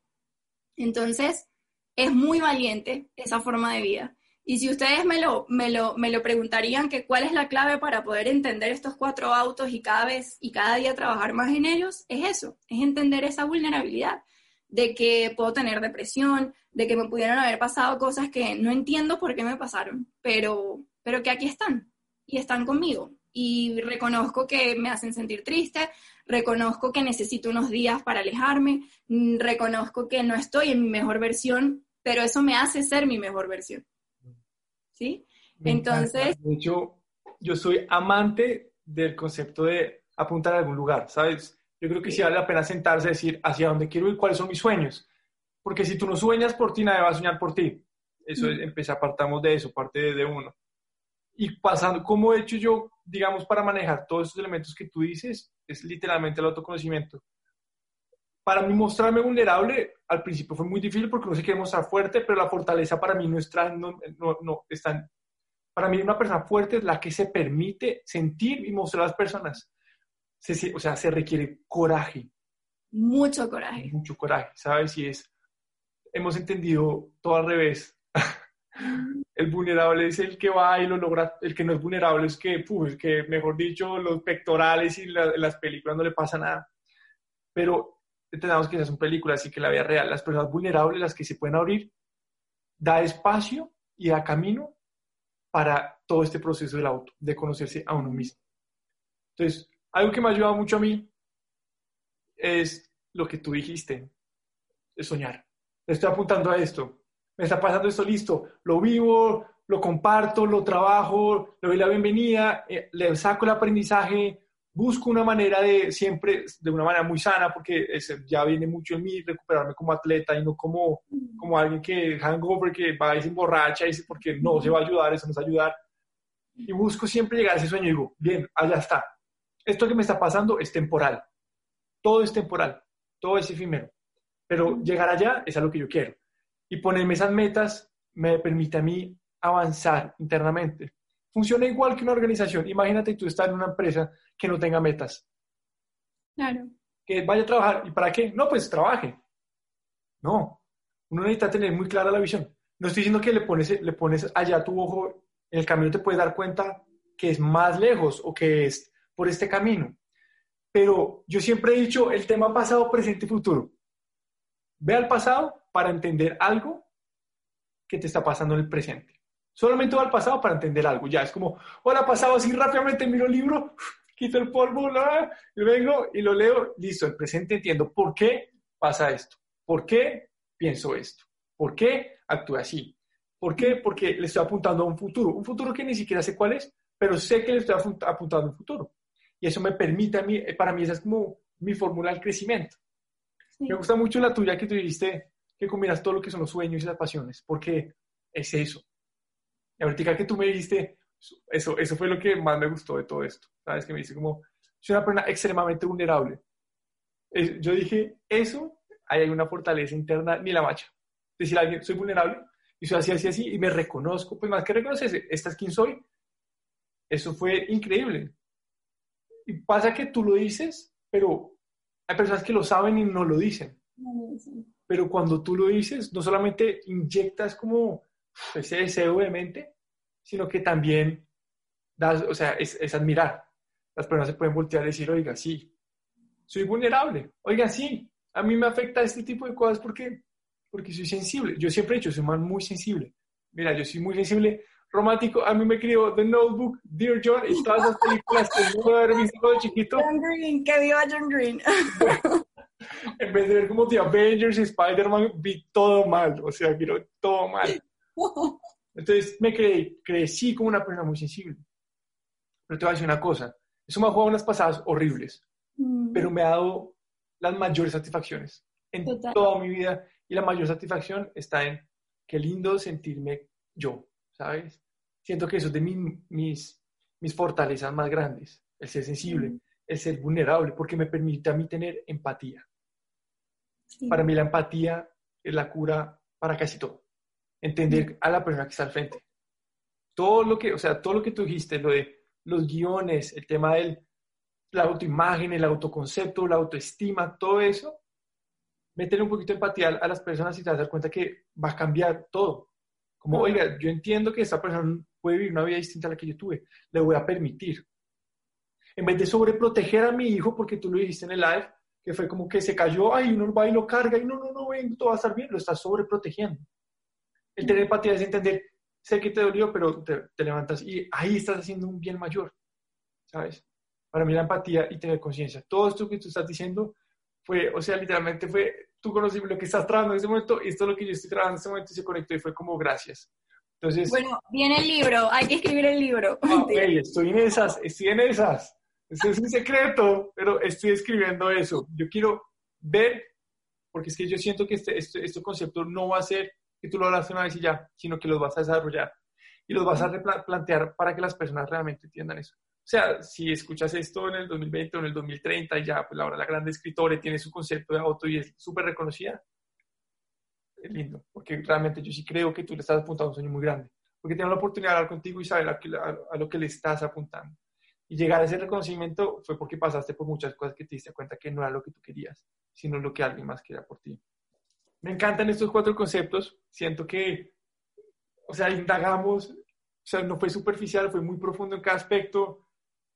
Entonces, es muy valiente esa forma de vida. Y si ustedes me lo, me lo, me lo preguntarían que cuál es la clave para poder entender estos cuatro autos y cada vez y cada día trabajar más en ellos, es eso, es entender esa vulnerabilidad de que puedo tener depresión, de que me pudieron haber pasado cosas que no entiendo por qué me pasaron, pero, pero que aquí están y están conmigo. Y reconozco que me hacen sentir triste, reconozco que necesito unos días para alejarme, reconozco que no estoy en mi mejor versión, pero eso me hace ser mi mejor versión. ¿sí? Entonces... De hecho, yo soy amante del concepto de apuntar a algún lugar, ¿sabes? Yo creo que sí vale la pena sentarse y decir hacia dónde quiero ir, cuáles son mis sueños. Porque si tú no sueñas por ti, nadie va a soñar por ti. Eso es, empecé, apartamos de eso, parte de, uno. Y pasando, ¿cómo he hecho yo, digamos, para manejar todos esos elementos que tú dices? Es literalmente el autoconocimiento. Para mí mostrarme vulnerable al principio fue muy difícil porque no se quiere mostrar fuerte, pero la fortaleza para mí no está, no, no, no está, para mí una persona fuerte es la que se permite sentir y mostrar a las personas. Se, o sea, se requiere coraje. Mucho coraje. Mucho coraje, ¿sabes? Y es, hemos entendido todo al revés. el vulnerable es el que va y lo logra, el que no es vulnerable es que, pues, que mejor dicho, los pectorales y las películas no le pasa nada. Pero entendamos que esas son películas y que la vida real, las personas vulnerables, las que se pueden abrir, da espacio y da camino para todo este proceso del auto, de conocerse a uno mismo. Entonces, algo que me ha ayudado mucho a mí es lo que tú dijiste, es soñar. Estoy apuntando a esto, me está pasando esto, listo, lo vivo, lo comparto, lo trabajo, le doy la bienvenida, eh, le saco el aprendizaje, busco una manera de siempre, de una manera muy sana, porque ya viene mucho en mí recuperarme como atleta y no como, como alguien que hangover, que va y se emborracha y dice, porque no se va a ayudar, eso va a ayudar. Y busco siempre llegar a ese sueño y digo, bien, allá está. Esto que me está pasando es temporal. Todo es temporal, todo es efímero. Pero llegar allá es a lo que yo quiero. Y ponerme esas metas me permite a mí avanzar internamente. Funciona igual que una organización. Imagínate tú estás en una empresa que no tenga metas. Claro. Que vaya a trabajar. ¿Y para qué? No, pues trabaje. No. Uno necesita tener muy clara la visión. No estoy diciendo que le pones, le pones allá tu ojo, en el camino te puedes dar cuenta que es más lejos o que es por este camino. Pero yo siempre he dicho el tema pasado, presente y futuro. Ve al pasado para entender algo que te está pasando en el presente. Solamente va al pasado para entender algo. Ya es como, hola, pasado así rápidamente, miro el libro, quito el polvo, y vengo y lo leo, listo, el presente entiendo por qué pasa esto, por qué pienso esto, por qué actúo así, por qué, porque le estoy apuntando a un futuro, un futuro que ni siquiera sé cuál es, pero sé que le estoy apuntando a un futuro. Y eso me permite a mí, eh, para mí esa es como mi fórmula del crecimiento. Me gusta mucho la tuya que tú dijiste, que combinas todo lo que son los sueños y las pasiones, porque es eso. Y ahorita que tú me dijiste, eso, eso fue lo que más me gustó de todo esto. ¿Sabes? Que me dice como, soy una persona extremadamente vulnerable. Yo dije, eso, ahí hay una fortaleza interna, ni la macha. Decir a alguien, soy vulnerable, y soy así, así, así, y me reconozco, pues más que reconocerse, esta es quien soy, Eso fue increíble. Y pasa que tú lo dices, pero hay personas que lo saben y no lo dicen. Pero cuando tú lo dices, no solamente inyectas como ese deseo de mente, sino que también das, o sea, es, es admirar. Las personas se pueden voltear y decir, oiga, sí, soy vulnerable. Oiga, sí, a mí me afecta este tipo de cosas porque, porque soy sensible. Yo siempre he dicho, soy man muy sensible. Mira, yo soy muy sensible, romántico. A mí me crió The Notebook, Dear John y todas las películas que yo haber visto cuando chiquito. John Green, que viva John Green. en vez de ver como The Avengers y Spider-Man, vi todo mal. O sea, quiero todo mal. Entonces me creí, crecí como una persona muy sensible. Pero te voy a decir una cosa. Eso me ha jugado unas pasadas horribles, mm. pero me ha dado las mayores satisfacciones en toda mi vida. Y la mayor satisfacción está en qué lindo sentirme yo, ¿sabes? Siento que eso es de mis, mis fortalezas más grandes, el ser sensible, el ser vulnerable, porque me permite a mí tener empatía. Para mí la empatía es la cura para casi todo. Entender a la persona que está al frente. Todo lo que, o sea, todo lo que tú dijiste, lo de los guiones, el tema del la autoimagen, el autoconcepto, la autoestima, todo eso, meterle un poquito de empatía a las personas y te vas a dar cuenta que va a cambiar todo. Como, oiga, yo entiendo que esta persona puede vivir una vida distinta a la que yo tuve, le voy a permitir. En vez de sobreproteger a mi hijo, porque tú lo dijiste en el live, que fue como que se cayó, ay, uno va y lo carga, y no, no, no, ven, todo va a estar bien, lo estás sobreprotegiendo. El tener empatía es entender, sé que te dolió, pero te, te levantas y ahí estás haciendo un bien mayor, ¿sabes? Para mí la empatía y tener conciencia. Todo esto que tú estás diciendo fue, o sea, literalmente fue, tú conociste lo que estás trabajando en ese momento y esto es lo que yo estoy trabajando en ese momento y se conectó y fue como gracias. Entonces, bueno, viene el libro, hay que escribir el libro. Ah, estoy en esas, estoy en esas. Ese es un secreto, pero estoy escribiendo eso. Yo quiero ver, porque es que yo siento que este, este, este concepto no va a ser que tú lo hablas una vez y ya, sino que los vas a desarrollar y los vas a replantear para que las personas realmente entiendan eso. O sea, si escuchas esto en el 2020 o en el 2030 y ya, pues ahora la gran escritora tiene su concepto de auto y es súper reconocida, lindo, porque realmente yo sí creo que tú le estás apuntando a un sueño muy grande, porque tienes la oportunidad de hablar contigo y saber a, lo que le estás apuntando. Y llegar a ese reconocimiento fue porque pasaste por muchas cosas que te diste cuenta que no era lo que tú querías, sino lo que alguien más quería por ti. Me encantan estos cuatro conceptos, siento que, o sea, indagamos, o sea, no fue superficial, fue muy profundo en cada aspecto,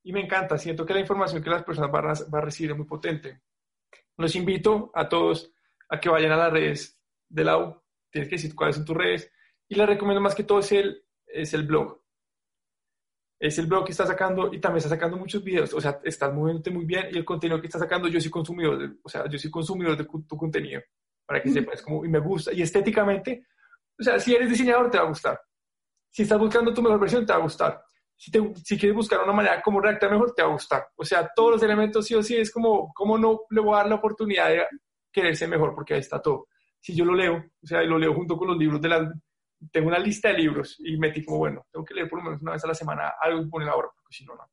y me encanta, siento que la información que las personas van a, recibir es muy potente. Los invito a todos a que vayan a las redes de la U, tienes que decir cuáles son tus redes, y les recomiendo más que todo es el, es el blog. Es el blog que está sacando y también está sacando muchos videos, o sea, estás moviéndote muy bien y el contenido que está sacando, yo soy consumidor, o sea, yo soy consumidor de tu contenido, para que sepas, como, y me gusta, y estéticamente, o sea, si eres diseñador te va a gustar. Si estás buscando tu mejor versión, te va a gustar si, si quieres buscar una manera como redactar mejor, te va a gustar. O sea, todos los elementos sí o sí es como, ¿cómo no le voy a dar la oportunidad de quererse mejor? Porque ahí está todo. Si yo lo leo, o sea, y lo leo junto con los libros de la... Tengo una lista de libros y metí como, bueno, tengo que leer por lo menos una vez a la semana algo y poner ahora, porque si no, no.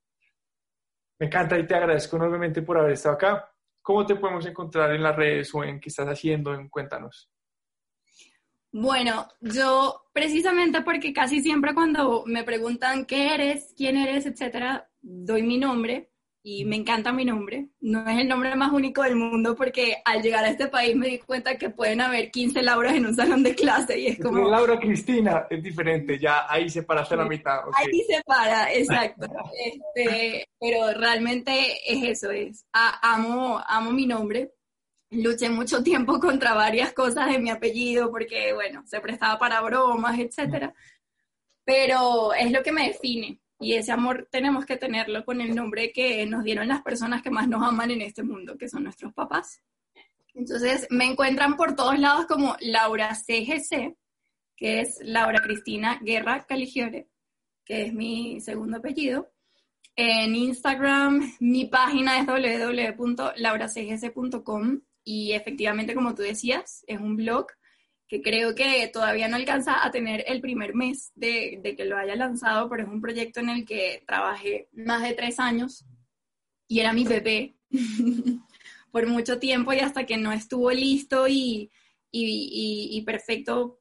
Me encanta y te agradezco enormemente por haber estado acá. ¿Cómo te podemos encontrar en las redes o en qué estás haciendo? En, cuéntanos. Bueno, yo precisamente porque casi siempre cuando me preguntan qué eres, quién eres, etcétera, doy mi nombre y me encanta mi nombre. No es el nombre más único del mundo porque al llegar a este país me di cuenta que pueden haber 15 Lauras en un salón de clase y es como... Laura Cristina es diferente, ya ahí se la mitad. Ahí se para, exacto. este, pero realmente es eso, es amo, amo mi nombre luché mucho tiempo contra varias cosas de mi apellido porque, bueno, se prestaba para bromas, etcétera. Pero es lo que me define y ese amor tenemos que tenerlo con el nombre que nos dieron las personas que más nos aman en este mundo, que son nuestros papás. Entonces me encuentran por todos lados como Laura CGC, que es Laura Cristina Guerra Caligiore, que es mi segundo apellido. En Instagram mi página es www.lauracgc.com y efectivamente, como tú decías, es un blog creo que todavía no alcanza a tener el primer mes de, que lo haya lanzado, pero es un proyecto en el que trabajé más de tres años y era mi bebé por mucho tiempo y hasta que no estuvo listo y, y, perfecto,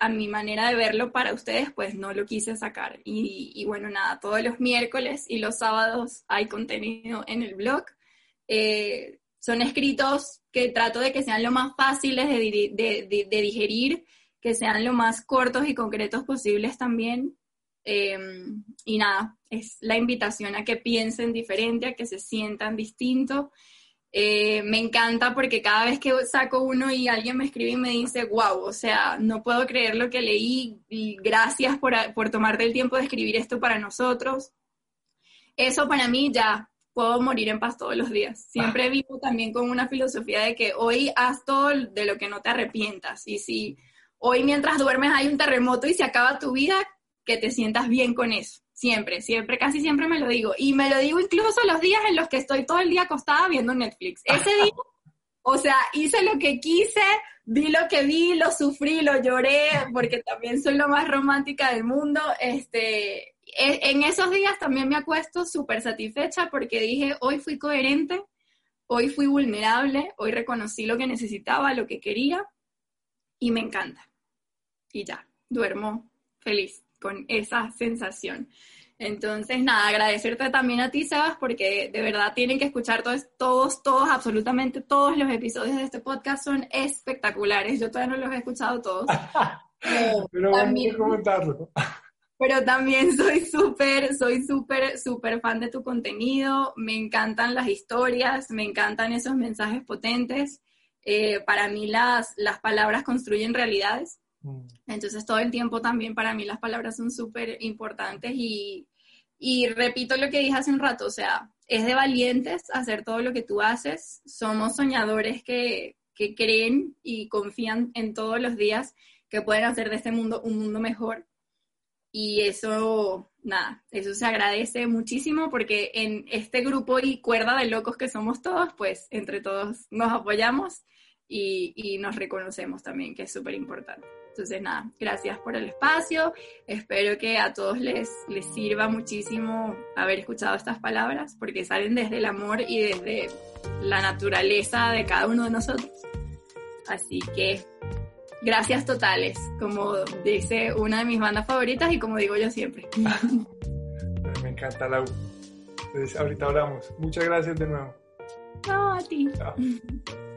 a mi manera de verlo para ustedes, pues no lo quise sacar. Y, bueno, nada, todos los miércoles y los sábados hay contenido en el blog. Eh, son escritos que trato de que sean lo más fáciles de, digerir, que sean lo más cortos y concretos posibles también. Em, y nada, es la invitación a que piensen diferente, a que se sientan distinto eh, me encanta porque cada vez que saco uno y alguien me escribe y me dice, wow, o sea, no puedo creer lo que leí gracias por, por tomarte el tiempo de escribir esto para nosotros. Eso para mí ya puedo morir en paz todos los días. Siempre vivo también con una filosofía de que hoy haz todo de lo que no te arrepientas. Y si hoy mientras duermes hay un terremoto y se acaba tu vida, que te sientas bien con eso. Siempre, siempre, casi siempre me lo digo. Y me lo digo incluso los días en los que estoy todo el día acostada viendo Netflix. Ese día, o sea, hice lo que quise, vi lo que vi, lo sufrí, lo lloré, porque también soy lo más romántica del mundo. Este, en esos días también me acuesto súper satisfecha porque dije, hoy fui coherente, hoy fui vulnerable, hoy reconocí lo que necesitaba, lo que quería, y me encanta. Y ya, duermo feliz con esa sensación. Entonces, nada, agradecerte también a ti, Sebas, porque de verdad tienen que escuchar todos, todos, todos, absolutamente todos los episodios de este podcast son espectaculares. Yo todavía no los he escuchado todos. pero también, comentarlo. Pero también soy súper, soy súper, súper fan de tu contenido. Me encantan las historias, me encantan esos mensajes potentes. Eh, para mí las, las palabras construyen realidades. Mm. Entonces todo el tiempo también para mí las palabras son súper importantes y, repito lo que dije hace un rato, o sea, es de valientes hacer todo lo que tú haces, somos soñadores que, que creen y confían en todos los días que pueden hacer de este mundo un mundo mejor. Y eso, nada, eso se agradece muchísimo porque en este grupo y cuerda de locos que somos todos, pues entre todos nos apoyamos y, y nos reconocemos también, que es súper importante. Entonces, nada, gracias por el espacio. Espero que a todos les, les sirva muchísimo haber escuchado estas palabras, porque salen desde el amor y desde la naturaleza de cada uno de nosotros. Así que gracias totales, como dice una de mis bandas favoritas y como digo yo siempre. Me encanta la Entonces, ahorita hablamos. Muchas gracias de nuevo. No, a ti.